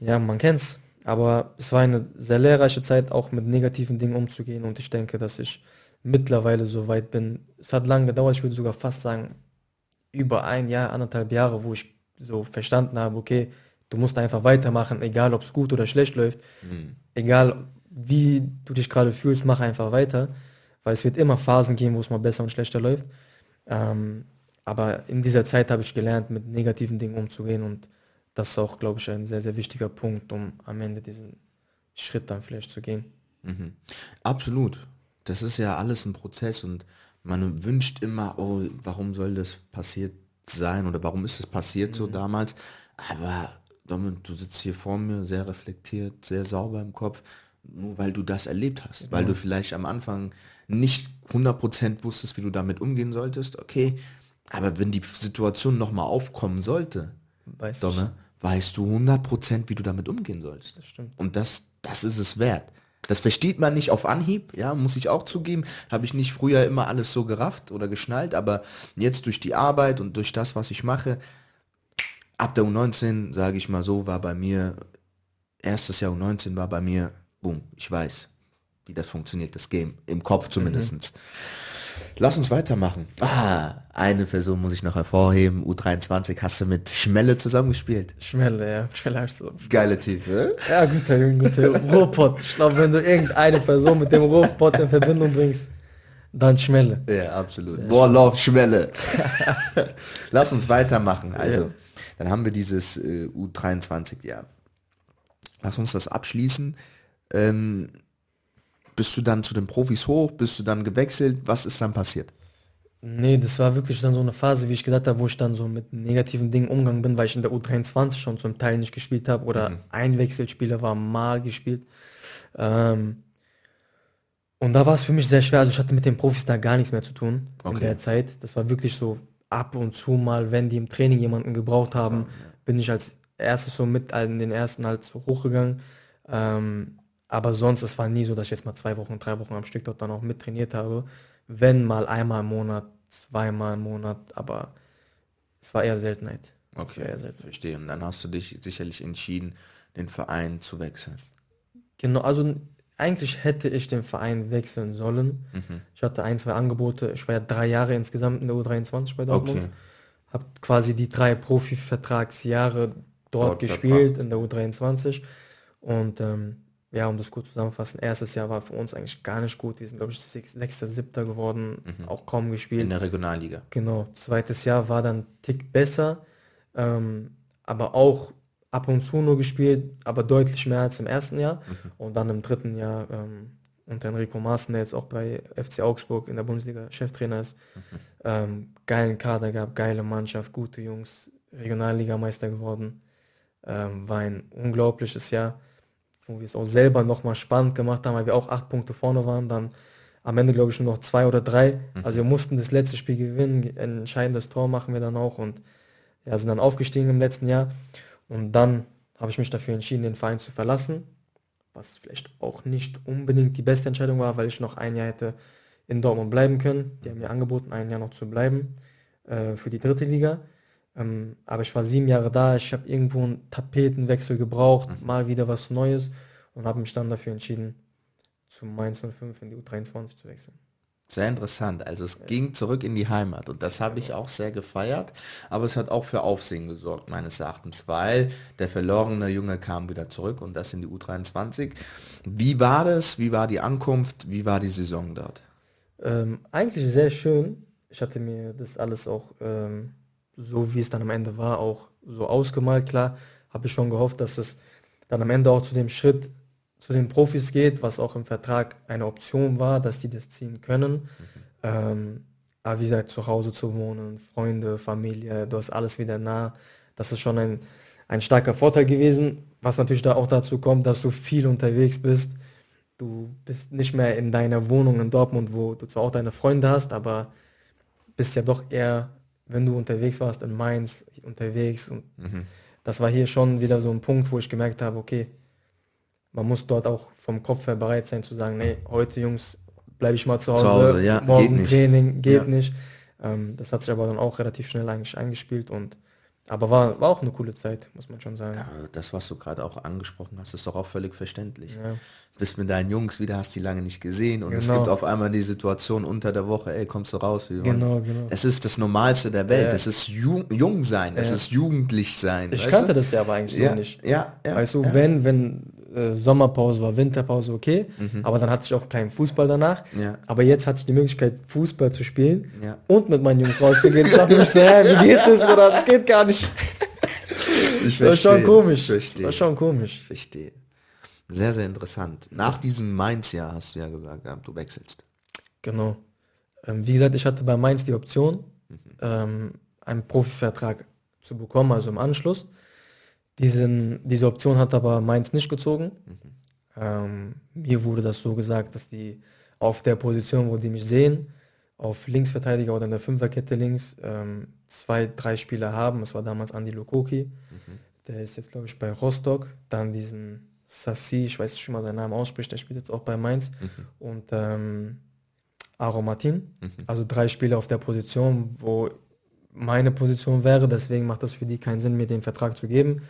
ja, man kennt's. Aber es war eine sehr lehrreiche Zeit, auch mit negativen Dingen umzugehen und ich denke, dass ich mittlerweile so weit bin. Es hat lange gedauert, ich würde sogar fast sagen, über ein Jahr, anderthalb Jahre, wo ich so verstanden habe, okay, du musst einfach weitermachen, egal ob es gut oder schlecht läuft, mhm. egal wie du dich gerade fühlst, mach einfach weiter weil es wird immer Phasen geben, wo es mal besser und schlechter läuft. Ähm, aber in dieser Zeit habe ich gelernt, mit negativen Dingen umzugehen und das ist auch, glaube ich, ein sehr, sehr wichtiger Punkt, um am Ende diesen Schritt dann vielleicht zu gehen. Mhm. Absolut. Das ist ja alles ein Prozess und man wünscht immer, oh, warum soll das passiert sein oder warum ist es passiert mhm. so damals? Aber Domin, du sitzt hier vor mir, sehr reflektiert, sehr sauber im Kopf, nur weil du das erlebt hast, genau. weil du vielleicht am Anfang nicht 100% wusstest, wie du damit umgehen solltest, okay, aber wenn die Situation nochmal aufkommen sollte, weißt, Donne, weißt du 100%, wie du damit umgehen sollst. Das stimmt. Und das, das ist es wert. Das versteht man nicht auf Anhieb, ja, muss ich auch zugeben. Habe ich nicht früher immer alles so gerafft oder geschnallt, aber jetzt durch die Arbeit und durch das, was ich mache, ab der U19, sage ich mal so, war bei mir, erstes Jahr U19 war bei mir, boom, ich weiß, wie das funktioniert, das Game. Im Kopf zumindest. Mhm. Lass uns weitermachen. Ah, eine Person muss ich noch hervorheben. U23 hast du mit Schmelle zusammengespielt. Schmelle, ja. Schmelle hast du. Geile Typ, ne? Ja, guter Junge, guter Ruhrpott. Ich glaube, wenn du irgendeine Person mit dem Ruhrpott in Verbindung bringst, dann Schmelle. Ja, absolut. Ja, love, Schmelle. Lass uns weitermachen. Also, ja. dann haben wir dieses äh, U23-Jahr. Lass uns das abschließen. Ähm, bist du dann zu den Profis hoch? Bist du dann gewechselt? Was ist dann passiert? Nee, das war wirklich dann so eine Phase, wie ich gesagt habe, wo ich dann so mit negativen Dingen umgegangen bin, weil ich in der U23 schon zum Teil nicht gespielt habe oder mhm. ein Wechselspieler war mal gespielt. Ähm, und da war es für mich sehr schwer. Also ich hatte mit den Profis da gar nichts mehr zu tun okay. in der Zeit. Das war wirklich so ab und zu mal, wenn die im Training jemanden gebraucht haben, bin ich als erstes so mit in den ersten halt so hochgegangen. Ähm, aber sonst, es war nie so, dass ich jetzt mal zwei Wochen, drei Wochen am Stück dort dann auch mit trainiert habe. Wenn mal einmal im Monat, zweimal im Monat, aber es war eher Seltenheit. Okay, eher Seltenheit. verstehe. Und dann hast du dich sicherlich entschieden, den Verein zu wechseln. Genau, also eigentlich hätte ich den Verein wechseln sollen. Mhm. Ich hatte ein, zwei Angebote. Ich war ja drei Jahre insgesamt in der U23 bei Dortmund. Okay. Habe quasi die drei Profivertragsjahre dort, dort gespielt verbracht. in der U23. Und ähm, ja, um das kurz zusammenzufassen, erstes Jahr war für uns eigentlich gar nicht gut. Wir sind, glaube ich, sechster, siebter geworden, mhm. auch kaum gespielt. In der Regionalliga. Genau. Zweites Jahr war dann Tick besser, ähm, aber auch ab und zu nur gespielt, aber deutlich mehr als im ersten Jahr. Mhm. Und dann im dritten Jahr ähm, unter Enrico Maaßen, der jetzt auch bei FC Augsburg in der Bundesliga Cheftrainer ist, mhm. ähm, geilen Kader gab, geile Mannschaft, gute Jungs, Regionalligameister geworden. Ähm, war ein unglaubliches Jahr, wo wir es auch selber nochmal spannend gemacht haben, weil wir auch acht Punkte vorne waren, dann am Ende glaube ich nur noch zwei oder drei. Mhm. Also wir mussten das letzte Spiel gewinnen, ein entscheidendes Tor machen wir dann auch und ja, sind dann aufgestiegen im letzten Jahr. Und dann habe ich mich dafür entschieden, den Verein zu verlassen, was vielleicht auch nicht unbedingt die beste Entscheidung war, weil ich noch ein Jahr hätte in Dortmund bleiben können. Die haben mir angeboten, ein Jahr noch zu bleiben äh, für die dritte Liga. Ähm, aber ich war sieben Jahre da, ich habe irgendwo einen Tapetenwechsel gebraucht, mhm. mal wieder was Neues und habe mich dann dafür entschieden, zu Mainz 05 in die U23 zu wechseln. Sehr interessant. Also es ging zurück in die Heimat und das habe ich auch sehr gefeiert, aber es hat auch für Aufsehen gesorgt meines Erachtens, weil der verlorene Junge kam wieder zurück und das in die U23. Wie war das? Wie war die Ankunft? Wie war die Saison dort? Ähm, eigentlich sehr schön. Ich hatte mir das alles auch ähm, so, wie es dann am Ende war, auch so ausgemalt. Klar, habe ich schon gehofft, dass es dann am Ende auch zu dem Schritt zu den Profis geht, was auch im Vertrag eine Option war, dass die das ziehen können. Mhm. Ähm, aber wie gesagt, zu Hause zu wohnen, Freunde, Familie, du hast alles wieder nah. Das ist schon ein, ein starker Vorteil gewesen, was natürlich da auch dazu kommt, dass du viel unterwegs bist. Du bist nicht mehr in deiner Wohnung in Dortmund, wo du zwar auch deine Freunde hast, aber bist ja doch eher, wenn du unterwegs warst, in Mainz unterwegs. Und mhm. das war hier schon wieder so ein Punkt, wo ich gemerkt habe, okay, man muss dort auch vom Kopf her bereit sein zu sagen, nee, heute Jungs, bleibe ich mal zu Hause, zu Hause ja, morgen geht Training, geht ja. nicht. Ähm, das hat sich aber dann auch relativ schnell eigentlich eingespielt und aber war, war auch eine coole Zeit, muss man schon sagen. Ja, das, was du gerade auch angesprochen hast, ist doch auch völlig verständlich. Ja. Bist mit deinen Jungs wieder, hast die lange nicht gesehen und genau. es gibt auf einmal die Situation unter der Woche, ey, kommst du raus? Genau, genau. Es ist das Normalste der Welt. Ja. Es ist jung, jung sein, es ist jugendlich sein. Ich kannte du? das ja aber eigentlich so nicht. Ja, ja. Weißt du, wenn, wenn äh, Sommerpause war, Winterpause, okay. Mhm. Aber dann hatte ich auch keinen Fußball danach. Ja. Aber jetzt hatte ich die Möglichkeit, Fußball zu spielen ja. und mit meinen Jungs rauszugehen. Ich dachte mir so, hä, wie geht das? Oder das geht gar nicht. Ich das war schon komisch. Das war schon komisch. Verstehe. Sehr, sehr interessant. Nach diesem Mainz-Jahr hast du ja gesagt, du wechselst. Genau. Ähm, wie gesagt, ich hatte bei Mainz die Option, mhm. ähm, einen Profivertrag zu bekommen, also im Anschluss. Diesen, diese Option hat aber Mainz nicht gezogen. Mhm. Ähm, mir wurde das so gesagt, dass die auf der Position, wo die mich sehen, auf Linksverteidiger oder in der Fünferkette links, ähm, zwei, drei Spieler haben. Es war damals Andy Lukoki, mhm. der ist jetzt, glaube ich, bei Rostock. Dann diesen Sassi, ich weiß nicht, wie man seinen Namen ausspricht, der spielt jetzt auch bei Mainz. Mhm. Und ähm, Aro Martin. Mhm. Also drei Spieler auf der Position, wo meine Position wäre. Deswegen macht das für die keinen Sinn, mir den Vertrag zu geben.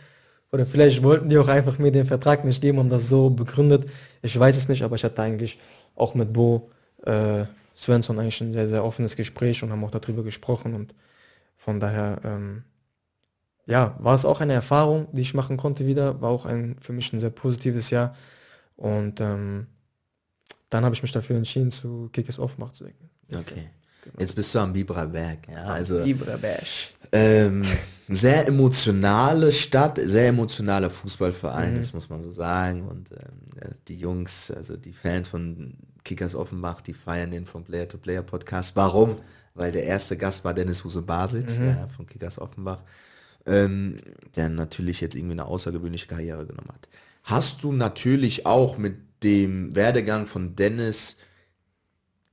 Oder vielleicht wollten die auch einfach mir den Vertrag nicht geben und das so begründet. Ich weiß es nicht, aber ich hatte eigentlich auch mit Bo äh, Svensson eigentlich ein sehr, sehr offenes Gespräch und haben auch darüber gesprochen. Und von daher, ähm, ja, war es auch eine Erfahrung, die ich machen konnte wieder. War auch ein für mich ein sehr positives Jahr. Und ähm, dann habe ich mich dafür entschieden, zu Kickers Offenbach zu wechseln. Okay. Genau. Jetzt bist du am Biberberg, ja. Also, Biberberg. Ähm, sehr emotionale Stadt, sehr emotionaler Fußballverein, mhm. das muss man so sagen. Und ähm, die Jungs, also die Fans von Kickers Offenbach, die feiern den vom Player to Player Podcast. Warum? Weil der erste Gast war Dennis Huse Basic mhm. ja, von Kickers Offenbach, ähm, der natürlich jetzt irgendwie eine außergewöhnliche Karriere genommen hat. Hast du natürlich auch mit dem Werdegang von Dennis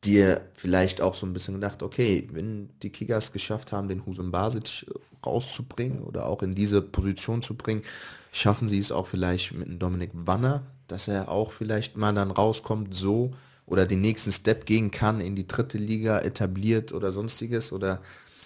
dir vielleicht auch so ein bisschen gedacht, okay, wenn die Kickers geschafft haben, den Husum Basic rauszubringen oder auch in diese Position zu bringen, schaffen sie es auch vielleicht mit einem Dominik Wanner, dass er auch vielleicht mal dann rauskommt so oder den nächsten Step gehen kann in die dritte Liga etabliert oder sonstiges oder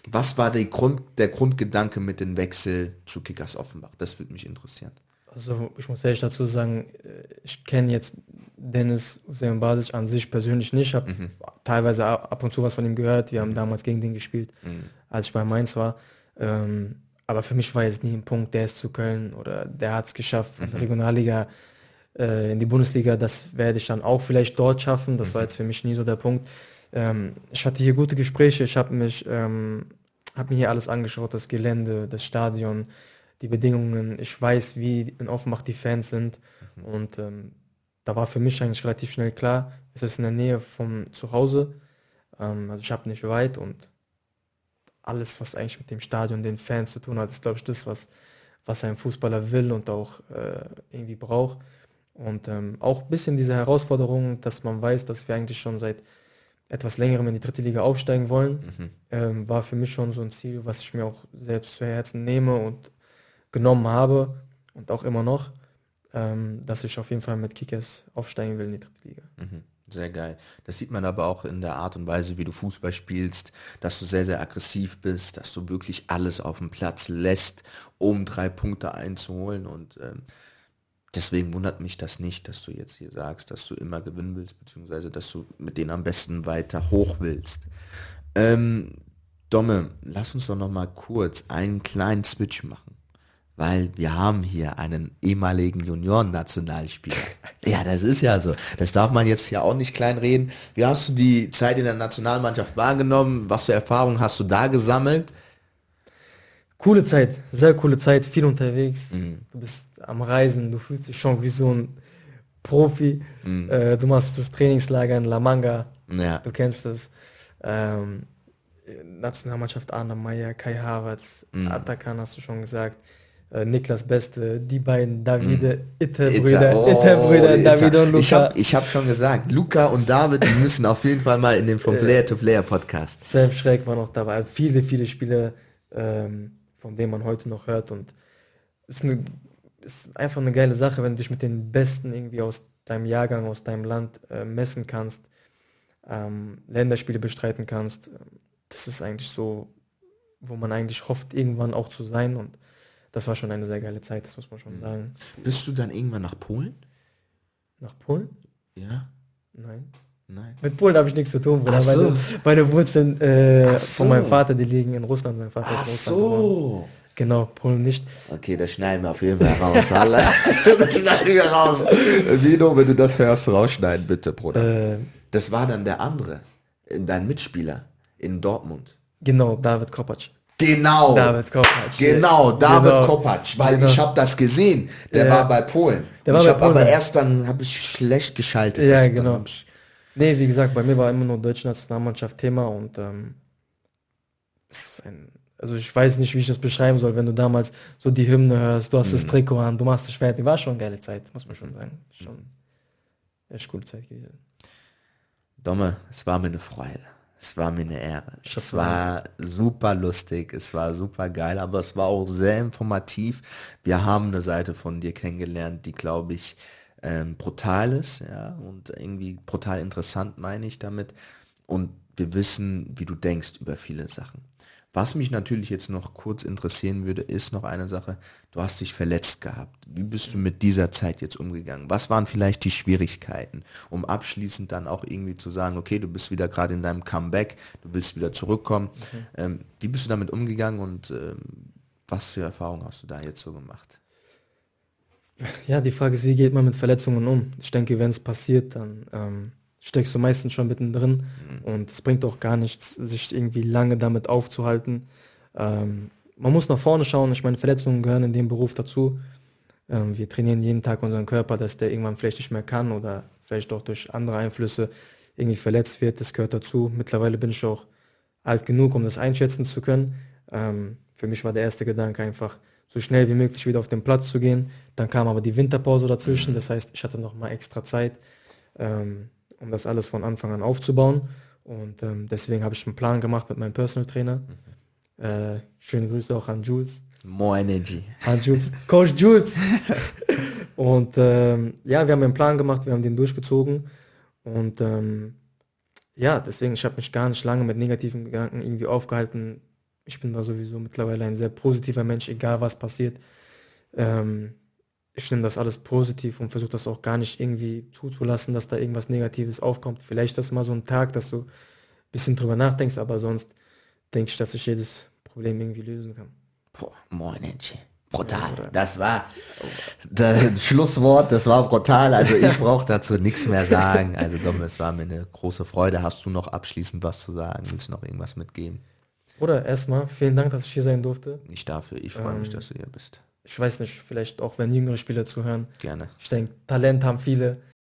was war der, Grund, der Grundgedanke mit dem Wechsel zu Kickers Offenbach? Das würde mich interessieren. Also ich muss ehrlich dazu sagen, äh, ich kenne jetzt Dennis Hussein Basic an sich persönlich nicht. Ich habe mhm. teilweise ab und zu was von ihm gehört. Wir haben mhm. damals gegen den gespielt, mhm. als ich bei Mainz war. Ähm, aber für mich war jetzt nie ein Punkt, der ist zu Köln oder der hat es geschafft von der mhm. Regionalliga äh, in die Bundesliga. Das werde ich dann auch vielleicht dort schaffen. Das war mhm. jetzt für mich nie so der Punkt. Ähm, ich hatte hier gute Gespräche. Ich habe mich, ähm, habe mir hier alles angeschaut, das Gelände, das Stadion die Bedingungen. Ich weiß, wie in Offenbach die Fans sind. Mhm. Und ähm, da war für mich eigentlich relativ schnell klar, es ist in der Nähe vom Zuhause. Ähm, also ich habe nicht weit und alles, was eigentlich mit dem Stadion, den Fans zu tun hat, ist, glaube ich, das, was, was ein Fußballer will und auch äh, irgendwie braucht. Und ähm, auch ein bisschen diese Herausforderung, dass man weiß, dass wir eigentlich schon seit etwas längerem in die dritte Liga aufsteigen wollen, mhm. ähm, war für mich schon so ein Ziel, was ich mir auch selbst zu Herzen nehme und genommen habe und auch immer noch, ähm, dass ich auf jeden Fall mit Kickers aufsteigen will in die dritte Liga. Mhm. Sehr geil. Das sieht man aber auch in der Art und Weise, wie du Fußball spielst, dass du sehr, sehr aggressiv bist, dass du wirklich alles auf dem Platz lässt, um drei Punkte einzuholen. Und ähm, deswegen wundert mich das nicht, dass du jetzt hier sagst, dass du immer gewinnen willst, beziehungsweise dass du mit denen am besten weiter hoch willst. Ähm, Domme, lass uns doch noch mal kurz einen kleinen Switch machen weil wir haben hier einen ehemaligen Junioren-Nationalspieler. ja, das ist ja so. Das darf man jetzt ja auch nicht kleinreden. Wie hast du die Zeit in der Nationalmannschaft wahrgenommen? Was für Erfahrungen hast du da gesammelt? Coole Zeit, sehr coole Zeit, viel unterwegs. Mhm. Du bist am Reisen, du fühlst dich schon wie so ein Profi. Mhm. Äh, du machst das Trainingslager in La Manga. Ja. Du kennst es. Ähm, Nationalmannschaft Arne Meyer, Kai Havertz, mhm. Atakan hast du schon gesagt. Äh, Niklas Beste, die beiden Davide, mm. Itte-Brüder, oh, Itte-Brüder, David und Luca. Ich habe ich hab schon gesagt, Luca und David müssen auf jeden Fall mal in den Vom Player to Player Podcast. Sam Schreck war noch dabei. Also viele, viele Spiele, ähm, von denen man heute noch hört und ist, eine, ist einfach eine geile Sache, wenn du dich mit den Besten irgendwie aus deinem Jahrgang, aus deinem Land äh, messen kannst, ähm, Länderspiele bestreiten kannst. Das ist eigentlich so, wo man eigentlich hofft, irgendwann auch zu sein und das war schon eine sehr geile Zeit, das muss man schon mhm. sagen. Bist du dann irgendwann nach Polen? Nach Polen? Ja. Nein. Nein. Mit Polen habe ich nichts zu tun, Bruder. So. Meine, meine Wurzeln äh, so. von meinem Vater, die liegen in Russland. Mein Vater Ach ist Russland. so. Genau, Polen nicht. Okay, das schneiden wir auf jeden Fall raus. Alle. das schneiden wir raus. Sino, wenn du das hörst, rausschneiden, bitte, Bruder. Äh, das war dann der andere, dein Mitspieler in Dortmund. Genau, David Kopacz. Genau. David Kopacz. Genau, David genau. Kopacz, weil genau. ich habe das gesehen. Der ja. war bei Polen. Der war ich habe aber erst dann habe ich schlecht geschaltet. Ja, genau. Nee, wie gesagt, bei mir war immer nur deutsche Nationalmannschaft Thema und ähm, ein, also ich weiß nicht, wie ich das beschreiben soll, wenn du damals so die Hymne hörst, du hast mhm. das Trikot an, du machst das fertig, war schon eine geile Zeit, muss man schon sagen. Schon echt coole Zeit gewesen. Domme, es war mir eine Freude. Es war mir eine Ehre. Es war super lustig, es war super geil, aber es war auch sehr informativ. Wir haben eine Seite von dir kennengelernt, die, glaube ich, ähm, brutal ist, ja, und irgendwie brutal interessant meine ich damit. Und wir wissen, wie du denkst über viele Sachen. Was mich natürlich jetzt noch kurz interessieren würde, ist noch eine Sache. Du hast dich verletzt gehabt. Wie bist du mit dieser Zeit jetzt umgegangen? Was waren vielleicht die Schwierigkeiten, um abschließend dann auch irgendwie zu sagen, okay, du bist wieder gerade in deinem Comeback, du willst wieder zurückkommen. Okay. Ähm, wie bist du damit umgegangen und ähm, was für Erfahrungen hast du da jetzt so gemacht? Ja, die Frage ist, wie geht man mit Verletzungen um? Ich denke, wenn es passiert, dann ähm, steckst du meistens schon mittendrin mhm. und es bringt auch gar nichts, sich irgendwie lange damit aufzuhalten. Ähm, man muss nach vorne schauen. Ich meine, Verletzungen gehören in dem Beruf dazu. Ähm, wir trainieren jeden Tag unseren Körper, dass der irgendwann vielleicht nicht mehr kann oder vielleicht auch durch andere Einflüsse irgendwie verletzt wird. Das gehört dazu. Mittlerweile bin ich auch alt genug, um das einschätzen zu können. Ähm, für mich war der erste Gedanke einfach, so schnell wie möglich wieder auf den Platz zu gehen. Dann kam aber die Winterpause dazwischen. Das heißt, ich hatte noch mal extra Zeit. Ähm, um das alles von Anfang an aufzubauen. Und ähm, deswegen habe ich einen Plan gemacht mit meinem Personal Trainer. Mhm. Äh, schöne Grüße auch an Jules. More Energy. An Jules. Coach Jules. und ähm, ja, wir haben einen Plan gemacht, wir haben den durchgezogen. Und ähm, ja, deswegen, ich habe mich gar nicht lange mit negativen Gedanken irgendwie aufgehalten. Ich bin da sowieso mittlerweile ein sehr positiver Mensch, egal was passiert. Ähm, ich nehme das alles positiv und versuche das auch gar nicht irgendwie zuzulassen, dass da irgendwas Negatives aufkommt. Vielleicht ist mal so ein Tag, dass du ein bisschen drüber nachdenkst, aber sonst denke ich, dass ich jedes Problem irgendwie lösen kann. Boah, moin, Enchi. Brutal. Das war das Schlusswort, das war brutal. Also ich brauche dazu nichts mehr sagen. Also Dom, es war mir eine große Freude. Hast du noch abschließend was zu sagen? Willst du noch irgendwas mitgeben? Oder erstmal, vielen Dank, dass ich hier sein durfte. Nicht dafür, ich freue Ähm, mich, dass du hier bist. Ich weiß nicht, vielleicht auch wenn jüngere Spieler zuhören. Gerne. Ich denke, Talent haben viele.